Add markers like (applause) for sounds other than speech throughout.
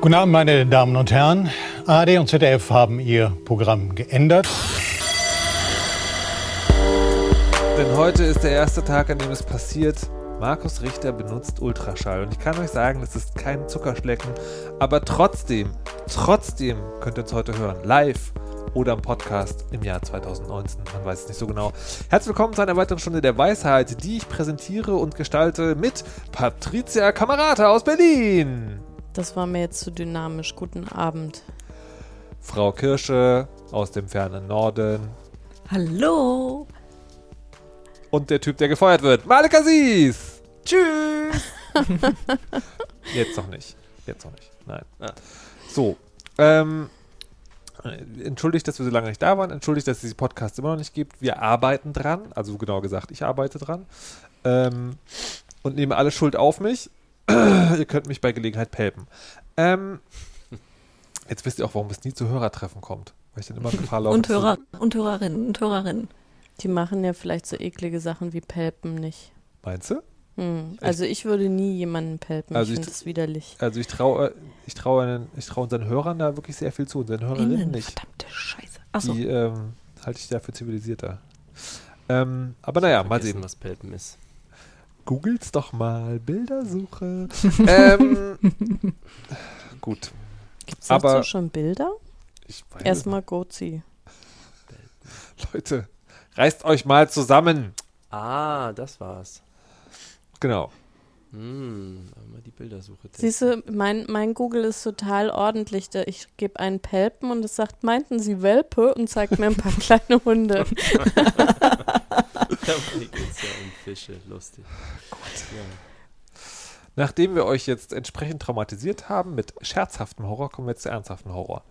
Guten Abend, meine Damen und Herren. ARD und ZDF haben ihr Programm geändert. Denn heute ist der erste Tag, an dem es passiert. Markus Richter benutzt Ultraschall. Und ich kann euch sagen, es ist kein Zuckerschlecken. Aber trotzdem, trotzdem könnt ihr uns heute hören. Live oder im Podcast im Jahr 2019. Man weiß es nicht so genau. Herzlich willkommen zu einer weiteren Stunde der Weisheit, die ich präsentiere und gestalte mit Patricia Kamerata aus Berlin. Das war mir jetzt zu dynamisch. Guten Abend. Frau Kirsche aus dem fernen Norden. Hallo. Und der Typ, der gefeuert wird. Malek Aziz. Tschüss. (laughs) Jetzt noch nicht. Jetzt noch nicht. Nein. So. Ähm, entschuldigt, dass wir so lange nicht da waren. Entschuldigt, dass es diesen Podcast immer noch nicht gibt. Wir arbeiten dran. Also genau gesagt, ich arbeite dran. Ähm, und nehme alle Schuld auf mich. (clears throat) ihr könnt mich bei Gelegenheit pelpen. Ähm, jetzt wisst ihr auch, warum es nie zu Hörertreffen kommt. Weil ich dann immer Gefahr laufe. Und Hörer und Hörerinnen und Hörerinnen. Die machen ja vielleicht so eklige Sachen wie Pelpen nicht. Meinst du? Hm. Also ich würde nie jemanden pelpen. Also ich ich- finde das widerlich. Also ich traue ich traue ich traue unseren Hörern da wirklich sehr viel zu, unseren Hörerinnen Innen, nicht. verdammte Scheiße. Achso. Die ähm, halte ich da für zivilisierter. Ähm, aber naja, mal sehen. was Pelpen ist. Googelt's doch mal, Bildersuche. (laughs) ähm, gut, Gibt es dazu schon Bilder? ich weiß Erstmal Gozi. Leute, reißt euch mal zusammen. Ah, das war's. Genau. Hm, die Bildersuche. Siehst du, mein, mein Google ist total ordentlich. Da Ich gebe einen Pelpen und es sagt, meinten Sie Welpe? Und zeigt mir ein paar (laughs) kleine Hunde. (laughs) Hier geht's ja um Fische, lustig. Ja. Nachdem wir euch jetzt entsprechend traumatisiert haben mit scherzhaftem Horror, kommen wir jetzt zu ernsthaftem Horror.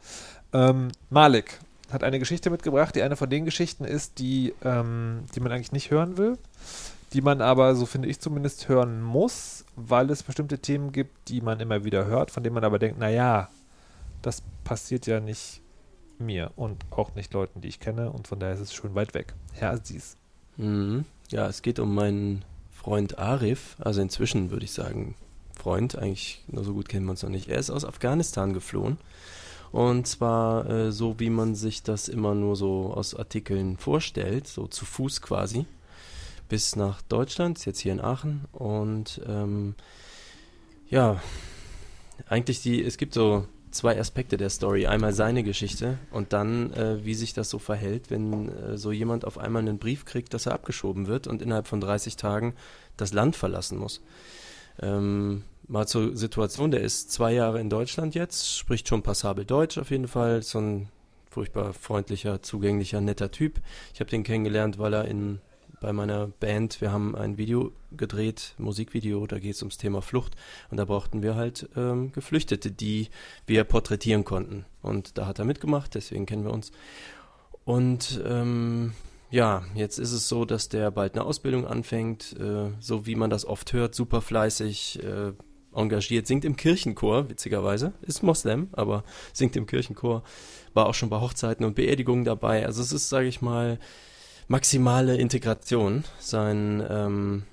Ähm, Malik hat eine Geschichte mitgebracht, die eine von den Geschichten ist, die, ähm, die man eigentlich nicht hören will, die man aber, so finde ich zumindest, hören muss, weil es bestimmte Themen gibt, die man immer wieder hört, von denen man aber denkt, naja, das passiert ja nicht mir und auch nicht Leuten, die ich kenne und von daher ist es schon weit weg. Herr Aziz. Mhm. ja, es geht um meinen Freund Arif, also inzwischen würde ich sagen Freund, eigentlich nur so gut kennen wir uns noch nicht. Er ist aus Afghanistan geflohen und zwar äh, so, wie man sich das immer nur so aus Artikeln vorstellt, so zu Fuß quasi, bis nach Deutschland, ist jetzt hier in Aachen und ähm, ja, eigentlich die, es gibt so zwei Aspekte der Story. Einmal seine Geschichte und dann, äh, wie sich das so verhält, wenn äh, so jemand auf einmal einen Brief kriegt, dass er abgeschoben wird und innerhalb von 30 Tagen das Land verlassen muss. Ähm, mal zur Situation, der ist zwei Jahre in Deutschland jetzt, spricht schon passabel Deutsch auf jeden Fall, so ein furchtbar freundlicher, zugänglicher, netter Typ. Ich habe den kennengelernt, weil er in bei meiner Band, wir haben ein Video gedreht, Musikvideo, da geht es ums Thema Flucht und da brauchten wir halt ähm, Geflüchtete, die wir porträtieren konnten. Und da hat er mitgemacht, deswegen kennen wir uns. Und ähm, ja, jetzt ist es so, dass der bald eine Ausbildung anfängt, äh, so wie man das oft hört, super fleißig, äh, engagiert, singt im Kirchenchor, witzigerweise, ist Moslem, aber singt im Kirchenchor, war auch schon bei Hochzeiten und Beerdigungen dabei. Also es ist, sage ich mal, maximale Integration. Sein ähm,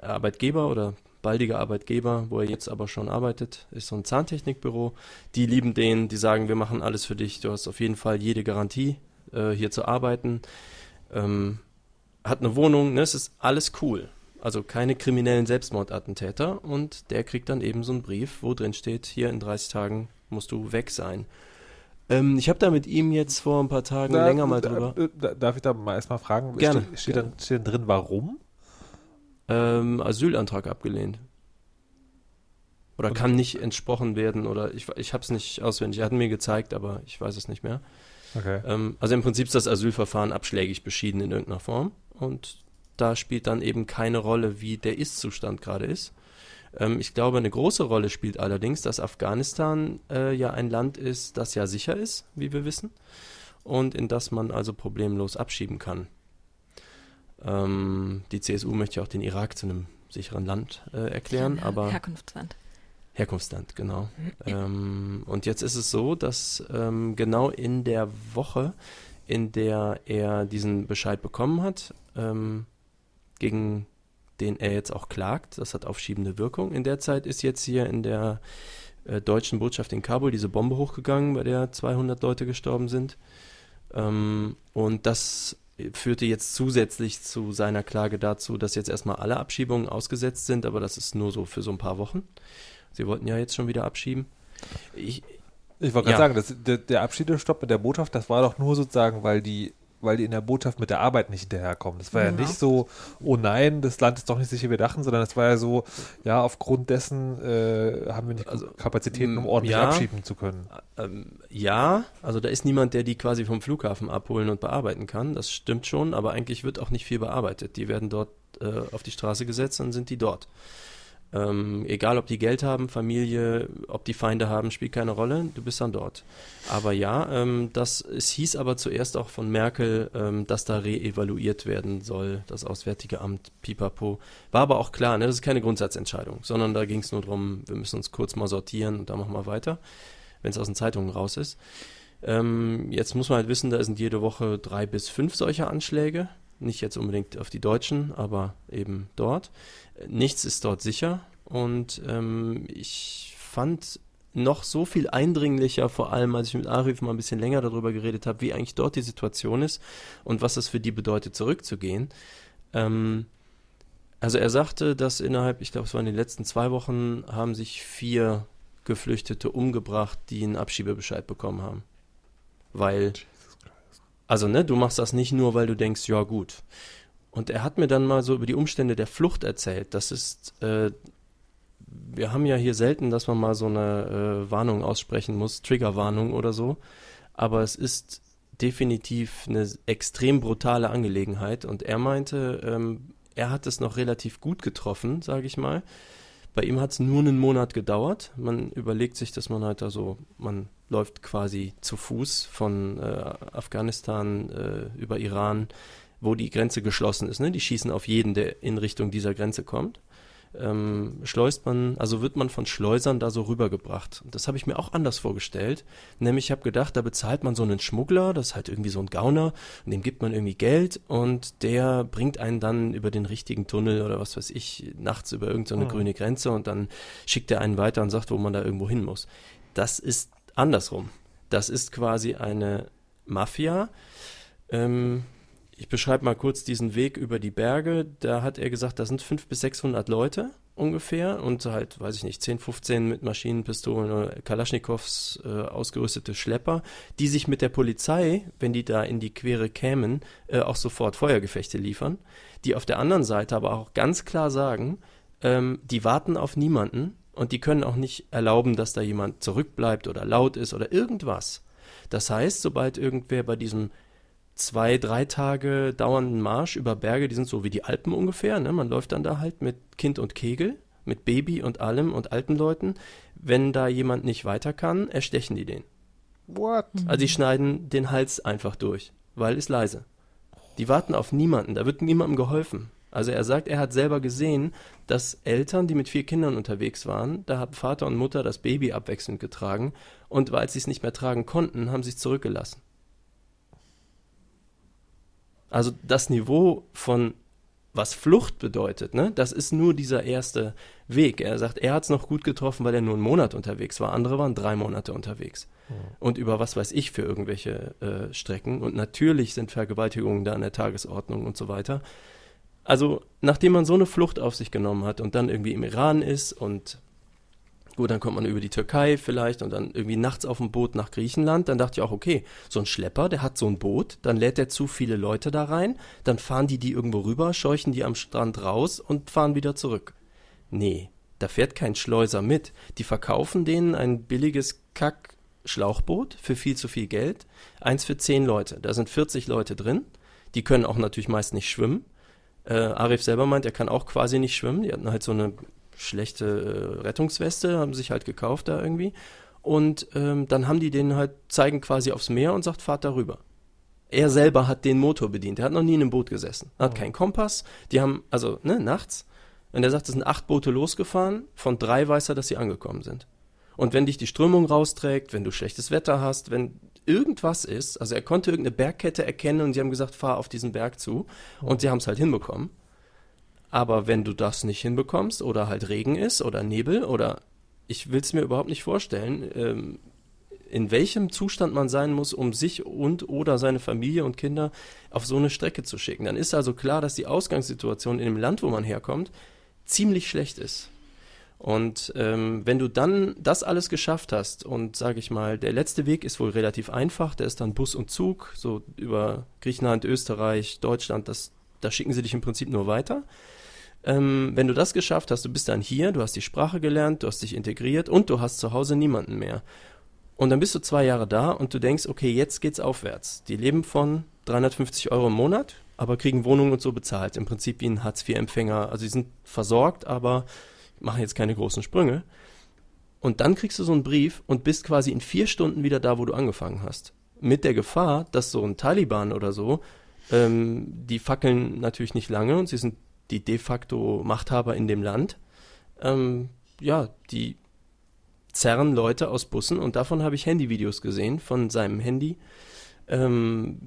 Arbeitgeber oder baldiger Arbeitgeber, wo er jetzt aber schon arbeitet, ist so ein Zahntechnikbüro. Die lieben den, die sagen, wir machen alles für dich, du hast auf jeden Fall jede Garantie, äh, hier zu arbeiten. Ähm, hat eine Wohnung, ne, es ist alles cool. Also keine kriminellen Selbstmordattentäter und der kriegt dann eben so einen Brief, wo drin steht, hier in 30 Tagen musst du weg sein. Ähm, ich habe da mit ihm jetzt vor ein paar Tagen Da- länger mal da- drüber. äh, da- Darf ich da mal erstmal fragen? Gerne, Steht, steht, gerne. Dann, steht dann drin, warum? ähm, Asylantrag abgelehnt. Oder kann nicht entsprochen werden oder ich, ich habe es nicht auswendig. Er hat mir gezeigt, aber ich weiß es nicht mehr. Okay. Ähm, also im Prinzip ist das Asylverfahren abschlägig beschieden in irgendeiner Form und da spielt dann eben keine Rolle, wie der Ist-Zustand gerade ist. Ähm, ich glaube, eine große Rolle spielt allerdings, dass Afghanistan äh, ja ein Land ist, das ja sicher ist, wie wir wissen, und in das man also problemlos abschieben kann. Ähm, die CSU möchte ja auch den Irak zu einem sicheren Land äh, erklären, aber Herkunftsland. Herkunftsland, genau. (laughs) ähm, und jetzt ist es so, dass ähm, genau in der Woche, in der er diesen Bescheid bekommen hat, ähm, gegen den er jetzt auch klagt, das hat aufschiebende Wirkung. In der Zeit ist jetzt hier in der äh, deutschen Botschaft in Kabul diese Bombe hochgegangen, bei der 200 Leute gestorben sind. Ähm, und das führte jetzt zusätzlich zu seiner Klage dazu, dass jetzt erstmal alle Abschiebungen ausgesetzt sind, aber das ist nur so für so ein paar Wochen. Sie wollten ja jetzt schon wieder abschieben. Ich, Ich wollte Ja. gerade sagen, das, der, der Abschiedestopp mit der Botschaft, das war doch nur sozusagen, weil die, weil die in der Botschaft mit der Arbeit nicht hinterherkommen. Das war ja Genau. nicht so, oh nein, das Land ist doch nicht sicher, wir dachten, sondern es war ja so, ja, aufgrund dessen äh, haben wir nicht Also, Kapazitäten, um m, ordentlich ja. abschieben zu können. Ähm, ja, also da ist niemand, der die quasi vom Flughafen abholen und bearbeiten kann. Das stimmt schon, aber eigentlich wird auch nicht viel bearbeitet. Die werden dort äh, auf die Straße gesetzt, dann sind die dort. Ähm, egal, ob die Geld haben, Familie, ob die Feinde haben, spielt keine Rolle. Du bist dann dort. Aber ja, ähm, das es hieß aber zuerst auch von Merkel, ähm, dass da reevaluiert werden soll, das Auswärtige Amt, Pipapo. War aber auch klar, ne, das ist keine Grundsatzentscheidung, sondern da ging es nur darum, wir müssen uns kurz mal sortieren und dann machen wir weiter, wenn es aus den Zeitungen raus ist. Ähm, jetzt muss man halt wissen, da sind jede Woche drei bis fünf solcher Anschläge. Nicht jetzt unbedingt auf die Deutschen, aber eben dort. Nichts ist dort sicher. Und ähm, ich fand noch so viel eindringlicher, vor allem als ich mit Arif mal ein bisschen länger darüber geredet habe, wie eigentlich dort die Situation ist und was es für die bedeutet, zurückzugehen. Ähm, also er sagte, dass innerhalb, ich glaube, es war in den letzten zwei Wochen, haben sich vier Geflüchtete umgebracht, die einen Abschiebebescheid bekommen haben. Weil, also ne, du machst das nicht nur, weil du denkst, ja gut. Und er hat mir dann mal so über die Umstände der Flucht erzählt. Das ist, äh, wir haben ja hier selten, dass man mal so eine äh, Warnung aussprechen muss, Triggerwarnung oder so. Aber es ist definitiv eine extrem brutale Angelegenheit. Und er meinte, ähm, er hat es noch relativ gut getroffen, sage ich mal. Bei ihm hat es nur einen Monat gedauert. Man überlegt sich, dass man halt also, man läuft quasi zu Fuß von äh, Afghanistan äh, über Iran, wo die Grenze geschlossen ist. Ne? Die schießen auf jeden, der in Richtung dieser Grenze kommt. Ähm, schleust man, also wird man von Schleusern da so rübergebracht. Und das habe ich mir auch anders vorgestellt. Nämlich, ich habe gedacht, da bezahlt man so einen Schmuggler, das ist halt irgendwie so ein Gauner, und dem gibt man irgendwie Geld und der bringt einen dann über den richtigen Tunnel oder was weiß ich, nachts über irgendeine Mhm. grüne Grenze und dann schickt er einen weiter und sagt, wo man da irgendwo hin muss. Das ist andersrum. Das ist quasi eine Mafia. Ähm, ich beschreibe mal kurz diesen Weg über die Berge. Da hat er gesagt, da sind 500 bis 600 Leute ungefähr und halt, weiß ich nicht, 10, 15 mit Maschinenpistolen oder Kalaschnikows äh, ausgerüstete Schlepper, die sich mit der Polizei, wenn die da in die Quere kämen, äh, auch sofort Feuergefechte liefern. Die auf der anderen Seite aber auch ganz klar sagen, ähm, die warten auf niemanden und die können auch nicht erlauben, dass da jemand zurückbleibt oder laut ist oder irgendwas. Das heißt, sobald irgendwer bei diesem zwei, drei Tage dauernden Marsch über Berge, die sind so wie die Alpen ungefähr, ne? man läuft dann da halt mit Kind und Kegel, mit Baby und allem und alten Leuten. Wenn da jemand nicht weiter kann, erstechen die den. What? Also die schneiden den Hals einfach durch, weil ist leise. Die warten auf niemanden, da wird niemandem geholfen. Also er sagt, er hat selber gesehen, dass Eltern, die mit vier Kindern unterwegs waren, da haben Vater und Mutter das Baby abwechselnd getragen und weil sie es nicht mehr tragen konnten, haben sie es zurückgelassen. Also das Niveau von was Flucht bedeutet, ne, das ist nur dieser erste Weg. Er sagt, er hat es noch gut getroffen, weil er nur einen Monat unterwegs war. Andere waren drei Monate unterwegs. Und über was weiß ich für irgendwelche äh, Strecken. Und natürlich sind Vergewaltigungen da an der Tagesordnung und so weiter. Also, nachdem man so eine Flucht auf sich genommen hat und dann irgendwie im Iran ist und gut, dann kommt man über die Türkei vielleicht und dann irgendwie nachts auf dem Boot nach Griechenland, dann dachte ich auch, okay, so ein Schlepper, der hat so ein Boot, dann lädt er zu viele Leute da rein, dann fahren die die irgendwo rüber, scheuchen die am Strand raus und fahren wieder zurück. Nee, da fährt kein Schleuser mit. Die verkaufen denen ein billiges Kack-Schlauchboot für viel zu viel Geld. Eins für zehn Leute. Da sind 40 Leute drin. Die können auch natürlich meist nicht schwimmen. Äh, Arif selber meint, er kann auch quasi nicht schwimmen. Die hatten halt so eine schlechte äh, Rettungsweste, haben sich halt gekauft da irgendwie. Und ähm, dann haben die den halt, zeigen quasi aufs Meer und sagt, fahrt darüber. Er selber hat den Motor bedient. Er hat noch nie in einem Boot gesessen. Hat keinen Kompass. Die haben, also, ne, nachts. Und er sagt, es sind acht Boote losgefahren, von drei weiß er, dass sie angekommen sind. Und wenn dich die Strömung rausträgt, wenn du schlechtes Wetter hast, wenn irgendwas ist, also er konnte irgendeine Bergkette erkennen und sie haben gesagt, fahr auf diesen Berg zu. Und sie haben es halt hinbekommen. Aber wenn du das nicht hinbekommst oder halt Regen ist oder Nebel oder ich will es mir überhaupt nicht vorstellen, ähm, in welchem Zustand man sein muss, um sich und oder seine Familie und Kinder auf so eine Strecke zu schicken. Dann ist also klar, dass die Ausgangssituation in dem Land, wo man herkommt, ziemlich schlecht ist. Und ähm, wenn du dann das alles geschafft hast und sage ich mal, der letzte Weg ist wohl relativ einfach, der ist dann Bus und Zug, so über Griechenland, Österreich, Deutschland, das, da schicken sie dich im Prinzip nur weiter. Ähm, wenn du das geschafft hast, du bist dann hier, du hast die Sprache gelernt, du hast dich integriert und du hast zu Hause niemanden mehr. Und dann bist du zwei Jahre da und du denkst, okay, jetzt geht's aufwärts. Die leben von 350 Euro im Monat, aber kriegen Wohnungen und so bezahlt. Im Prinzip wie ein Hartz-IV-Empfänger. Also sie sind versorgt, aber machen jetzt keine großen Sprünge. Und dann kriegst du so einen Brief und bist quasi in vier Stunden wieder da, wo du angefangen hast. Mit der Gefahr, dass so ein Taliban oder so, ähm, die fackeln natürlich nicht lange und sie sind die de facto Machthaber in dem Land. Ähm, ja, die zerren Leute aus Bussen und davon habe ich Handyvideos gesehen von seinem Handy. Ähm,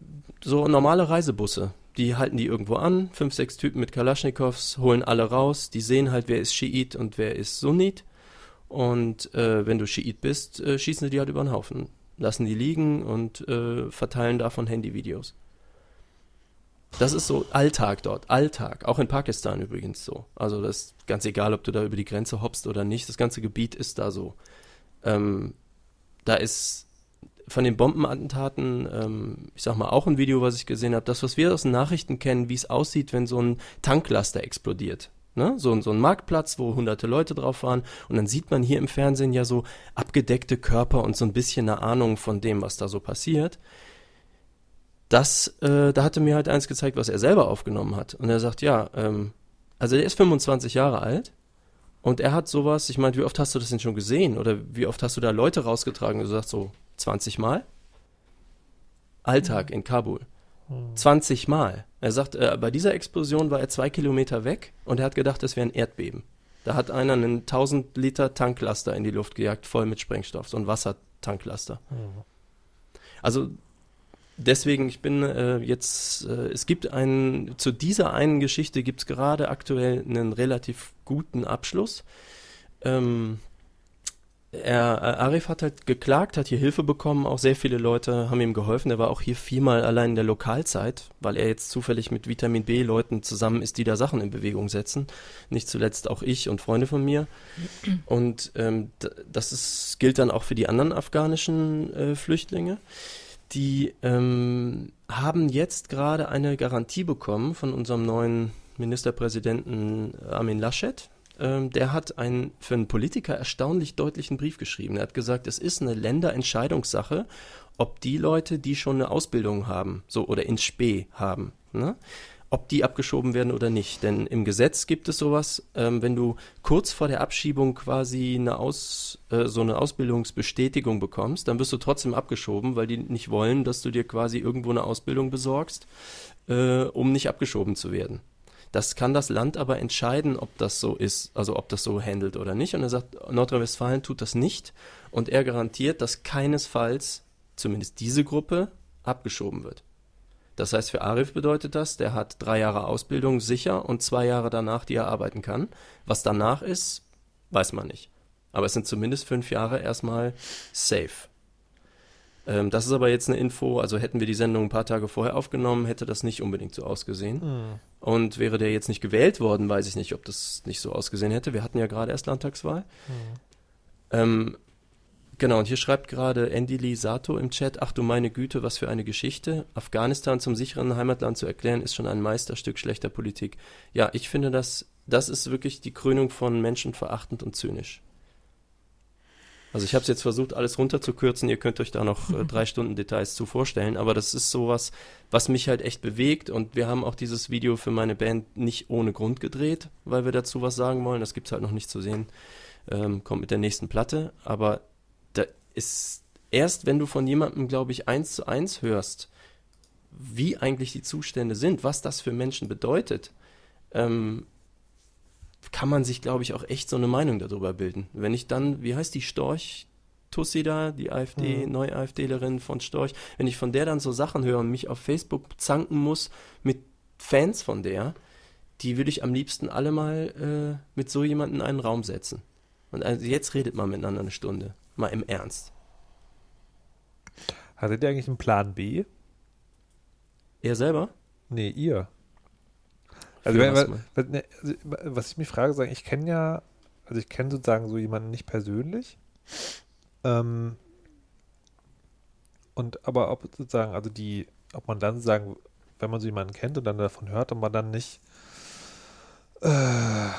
so normale Reisebusse. Die halten die irgendwo an, fünf, sechs Typen mit Kalaschnikows, holen alle raus, die sehen halt, wer ist Schiit und wer ist Sunnit. Und äh, wenn du Schiit bist, äh, schießen sie die halt über den Haufen. Lassen die liegen und äh, verteilen davon Handyvideos. Das ist so Alltag dort, Alltag. Auch in Pakistan übrigens so. Also das ist ganz egal, ob du da über die Grenze hoppst oder nicht. Das ganze Gebiet ist da so. Ähm, da ist von den Bombenattentaten, ähm, ich sag mal, auch ein Video, was ich gesehen habe, das, was wir aus den Nachrichten kennen, wie es aussieht, wenn so ein Tanklaster explodiert. Ne? So, so ein Marktplatz, wo hunderte Leute drauf waren. Und dann sieht man hier im Fernsehen ja so abgedeckte Körper und so ein bisschen eine Ahnung von dem, was da so passiert. Das, äh, da hatte mir halt eins gezeigt, was er selber aufgenommen hat. Und er sagt, ja, ähm, also der ist 25 Jahre alt und er hat sowas, ich meine, wie oft hast du das denn schon gesehen? Oder wie oft hast du da Leute rausgetragen? Du sagst so 20 Mal? Alltag in Kabul. 20 Mal. Er sagt, äh, bei dieser Explosion war er zwei Kilometer weg und er hat gedacht, es wäre ein Erdbeben. Da hat einer einen 1000 Liter Tanklaster in die Luft gejagt, voll mit Sprengstoff, so ein Wassertanklaster. Also deswegen, ich bin äh, jetzt, äh, es gibt einen, zu dieser einen Geschichte gibt es gerade aktuell einen relativ guten Abschluss. Ähm, er, äh, Arif hat halt geklagt, hat hier Hilfe bekommen, auch sehr viele Leute haben ihm geholfen. Er war auch hier viermal allein in der Lokalzeit, weil er jetzt zufällig mit Vitamin B Leuten zusammen ist, die da Sachen in Bewegung setzen. Nicht zuletzt auch ich und Freunde von mir. Und ähm, das ist, gilt dann auch für die anderen afghanischen äh, Flüchtlinge. Die ähm, haben jetzt gerade eine Garantie bekommen von unserem neuen Ministerpräsidenten Armin Laschet. Ähm, der hat einen für einen Politiker erstaunlich deutlichen Brief geschrieben. Er hat gesagt, es ist eine Länderentscheidungssache, ob die Leute, die schon eine Ausbildung haben, so oder ins Spee haben, ne, ob die abgeschoben werden oder nicht. Denn im Gesetz gibt es sowas, ähm, wenn du kurz vor der Abschiebung quasi eine Aus, äh, so eine Ausbildungsbestätigung bekommst, dann wirst du trotzdem abgeschoben, weil die nicht wollen, dass du dir quasi irgendwo eine Ausbildung besorgst, äh, um nicht abgeschoben zu werden. Das kann das Land aber entscheiden, ob das so ist, also ob das so handelt oder nicht. Und er sagt, Nordrhein-Westfalen tut das nicht. Und er garantiert, dass keinesfalls zumindest diese Gruppe abgeschoben wird. Das heißt, für Arif bedeutet das, der hat drei Jahre Ausbildung sicher und zwei Jahre danach, die er arbeiten kann. Was danach ist, weiß man nicht. Aber es sind zumindest fünf Jahre erstmal safe. Ähm, das ist aber jetzt eine Info, also hätten wir die Sendung ein paar Tage vorher aufgenommen, hätte das nicht unbedingt so ausgesehen. Mhm. Und wäre der jetzt nicht gewählt worden, weiß ich nicht, ob das nicht so ausgesehen hätte. Wir hatten ja gerade erst Landtagswahl. Mhm. Ähm, genau, und hier schreibt gerade Endili Sato im Chat, ach du meine Güte, was für eine Geschichte. Afghanistan zum sicheren Heimatland zu erklären, ist schon ein Meisterstück schlechter Politik. Ja, ich finde, das, das ist wirklich die Krönung von menschenverachtend und zynisch. Also ich habe es jetzt versucht, alles runterzukürzen. Ihr könnt euch da noch äh, drei (laughs) Stunden Details zu vorstellen. Aber das ist sowas, was mich halt echt bewegt. Und wir haben auch dieses Video für meine Band nicht ohne Grund gedreht, weil wir dazu was sagen wollen. Das gibt's halt noch nicht zu sehen. Ähm, kommt mit der nächsten Platte. Aber da ist erst, wenn du von jemandem, glaube ich, eins zu eins hörst, wie eigentlich die Zustände sind, was das für Menschen bedeutet, ähm, kann man sich, glaube ich, auch echt so eine Meinung darüber bilden. Wenn ich dann, wie heißt die Storch? Tussi da, die AfD, Mhm. neue AfDlerin von Storch, wenn ich von der dann so Sachen höre und mich auf Facebook zanken muss mit Fans von der, die würde ich am liebsten alle mal äh, mit so jemandem in einen Raum setzen. Und also jetzt redet man miteinander eine Stunde. Mal im Ernst. Hattet ihr eigentlich einen Plan B? Er selber? Nee, ihr. Also, wenn, was was, ne, also, was ich mich frage, sagen, ich kenne ja, also ich kenne sozusagen so jemanden nicht persönlich. Ähm, und aber ob sozusagen, also die, ob man dann sagen, wenn man so jemanden kennt und dann davon hört, ob man dann nicht äh,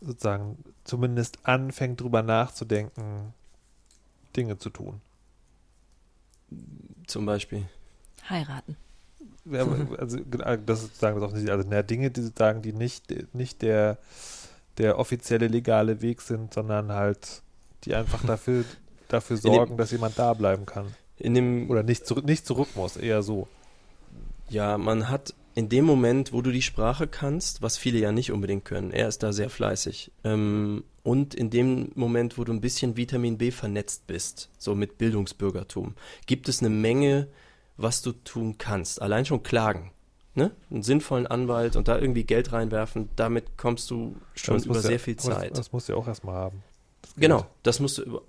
sozusagen zumindest anfängt drüber nachzudenken, Dinge zu tun. Zum Beispiel. Heiraten. Ja, (laughs) also genau, das ist sozusagen das offensichtliche. Also na, Dinge, die sozusagen, die nicht, nicht der, der offizielle legale Weg sind, sondern halt, die einfach dafür, (laughs) dafür dem- sorgen, dass jemand da bleiben kann. In dem, Oder nicht, zurück, nicht zurück muss, eher so. Ja, man hat in dem Moment, wo du die Sprache kannst, was viele ja nicht unbedingt können, er ist da sehr fleißig, ähm, und in dem Moment, wo du ein bisschen Vitamin B vernetzt bist, so mit Bildungsbürgertum, gibt es eine Menge, was du tun kannst. Allein schon klagen. Ne? Einen sinnvollen Anwalt und da irgendwie Geld reinwerfen, damit kommst du schon über muss ja- sehr viel das- Zeit. Das musst du ja auch erstmal haben. Das Genau, das musst du über.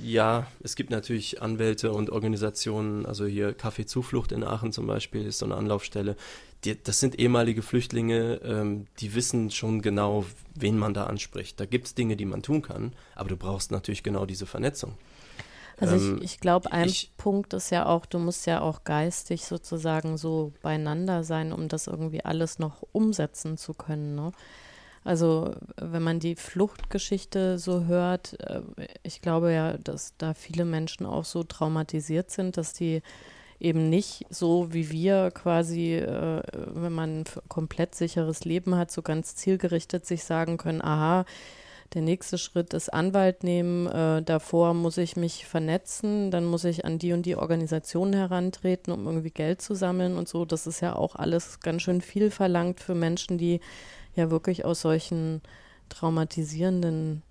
Ja, es gibt natürlich Anwälte und Organisationen, also hier Café Zuflucht in Aachen zum Beispiel ist so eine Anlaufstelle. Die, das sind ehemalige Flüchtlinge, ähm, die wissen schon genau, wen man da anspricht. Da gibt es Dinge, die man tun kann, aber du brauchst natürlich genau diese Vernetzung. Also Ähm, ich, ich glaube, ein ich- Punkt ist ja auch, du musst ja auch geistig sozusagen so beieinander sein, um das irgendwie alles noch umsetzen zu können. Ne? Also wenn man die Fluchtgeschichte so hört, äh, ich glaube ja, dass da viele Menschen auch so traumatisiert sind, dass die eben nicht so wie wir quasi, äh, wenn man ein komplett sicheres Leben hat, so ganz zielgerichtet sich sagen können, aha, der nächste Schritt ist Anwalt nehmen. Äh, davor muss ich mich vernetzen, dann muss ich an die und die Organisationen herantreten, um irgendwie Geld zu sammeln und so. Das ist ja auch alles ganz schön viel verlangt für Menschen, die ja wirklich aus solchen traumatisierenden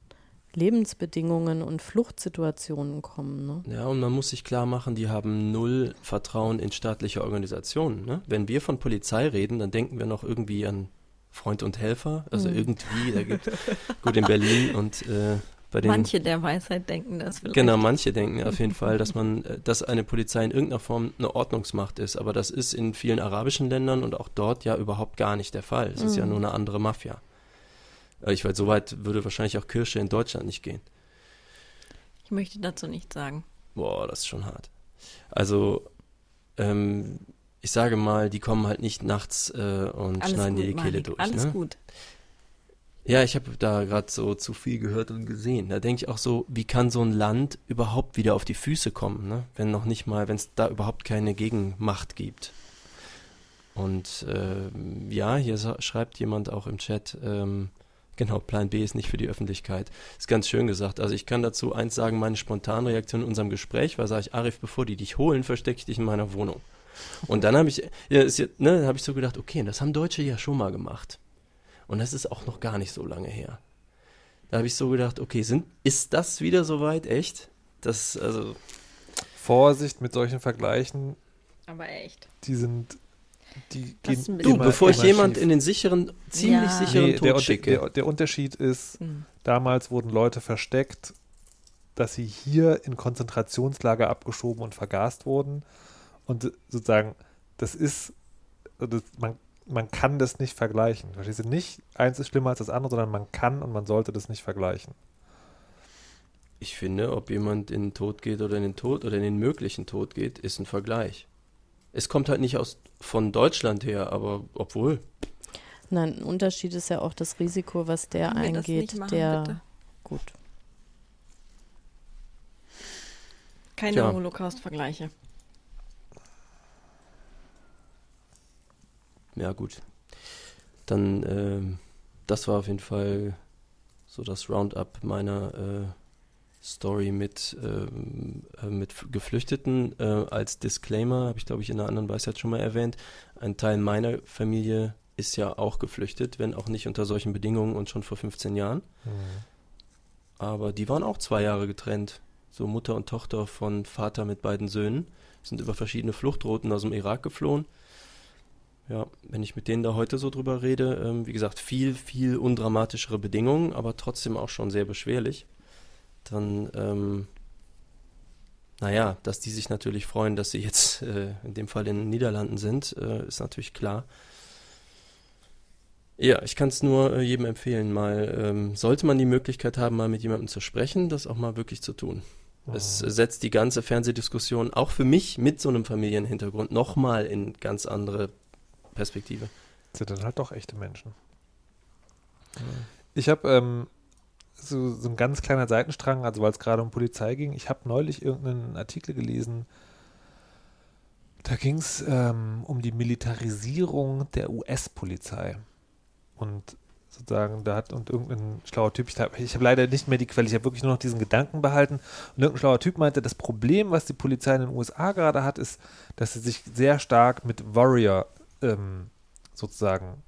Lebensbedingungen und Fluchtsituationen kommen. Ne? Ja, und man muss sich klar machen, die haben null Vertrauen in staatliche Organisationen. Ne? Wenn wir von Polizei reden, dann denken wir noch irgendwie an Freund und Helfer. Also Mhm. irgendwie, da gibt gut in Berlin und äh, bei den Manche der Weisheit denken das vielleicht. Genau, manche denken auf jeden Fall, dass man, äh, dass eine Polizei in irgendeiner Form eine Ordnungsmacht ist, aber das ist in vielen arabischen Ländern und auch dort ja überhaupt gar nicht der Fall. Es ist ja Mhm. nur eine andere Mafia. Äh, Ich weiß, so weit würde wahrscheinlich auch Kirsche in Deutschland nicht gehen. Ich möchte dazu nichts sagen. Boah, das ist schon hart. Also, ähm, ich sage mal, die kommen halt nicht nachts äh, und Alles schneiden dir die Kehle Malik, durch. Alles ne? gut. Ja, ich habe da gerade so zu viel gehört und gesehen. Da denke ich auch so, wie kann so ein Land überhaupt wieder auf die Füße kommen, ne? wenn noch nicht mal, wenn es da überhaupt keine Gegenmacht gibt. Und ähm, ja, hier schreibt jemand auch im Chat, ähm, genau, Plan B ist nicht für die Öffentlichkeit. Ist ganz schön gesagt. Also ich kann dazu eins sagen, meine spontane Reaktion in unserem Gespräch war, sage ich, Arif, bevor die dich holen, verstecke ich dich in meiner Wohnung. Und dann habe ich, ja, ist ne, habe ich so gedacht, okay, das haben Deutsche ja schon mal gemacht. Und das ist auch noch gar nicht so lange her. Da habe ich so gedacht, okay, sind, ist das wieder soweit? Echt? Das, also, Vorsicht mit solchen Vergleichen, Aber echt. die sind, die gehen du, immer- bevor ich immer jemand schief. in den sicheren, ziemlich Ja. sicheren Nee, der, Tod Unter- schicke. der, der Unterschied ist, Hm. damals wurden Leute versteckt, dass sie hier in Konzentrationslager abgeschoben und vergast wurden. Und sozusagen, das ist, das, man, man kann das nicht vergleichen. Verstehst du? Nicht eins ist schlimmer als das andere, sondern man kann und man sollte das nicht vergleichen. Ich finde, ob jemand in den Tod geht oder in den Tod oder in den möglichen Tod geht, ist ein Vergleich. Es kommt halt nicht aus von Deutschland her, aber obwohl. Nein, ein Unterschied ist ja auch das Risiko, was der Können wir das eingeht, nicht machen, der bitte? gut. Keine. Holocaust-Vergleiche. Ja, gut. Dann, ähm, das war auf jeden Fall so das Roundup meiner äh, Story mit, ähm, äh, mit Geflüchteten. Äh, als Disclaimer, habe ich glaube ich in einer anderen Weisheit schon mal erwähnt, ein Teil meiner Familie ist ja auch geflüchtet, wenn auch nicht unter solchen Bedingungen und schon vor 15 Jahren. Mhm. Aber die waren auch zwei Jahre getrennt. So Mutter und Tochter von Vater mit beiden Söhnen sind über verschiedene Fluchtrouten aus dem Irak geflohen. Ja, wenn ich mit denen da heute so drüber rede, ähm, wie gesagt, viel, viel undramatischere Bedingungen, aber trotzdem auch schon sehr beschwerlich. Dann, ähm, naja, dass die sich natürlich freuen, dass sie jetzt (laughs) äh, in dem Fall in den Niederlanden sind, äh, ist natürlich klar. Ja, ich kann es nur äh, jedem empfehlen, mal, ähm, sollte man die Möglichkeit haben, mal mit jemandem zu sprechen, das auch mal wirklich zu tun. Es setzt die ganze Fernsehdiskussion auch für mich mit so einem Familienhintergrund nochmal in ganz andere Perspektive. Das sind dann halt doch echte Menschen. Ich habe ähm, so, so ein ganz kleiner Seitenstrang, also weil es gerade um Polizei ging. Ich habe neulich irgendeinen Artikel gelesen, da ging es ähm, um die Militarisierung der US-Polizei. Und sozusagen, da hat und irgendein schlauer Typ, ich habe ich hab leider nicht mehr die Quelle, ich habe wirklich nur noch diesen Gedanken behalten. Und irgendein schlauer Typ meinte, das Problem, was die Polizei in den USA gerade hat, ist, dass sie sich sehr stark mit Warrior ähm, sozusagen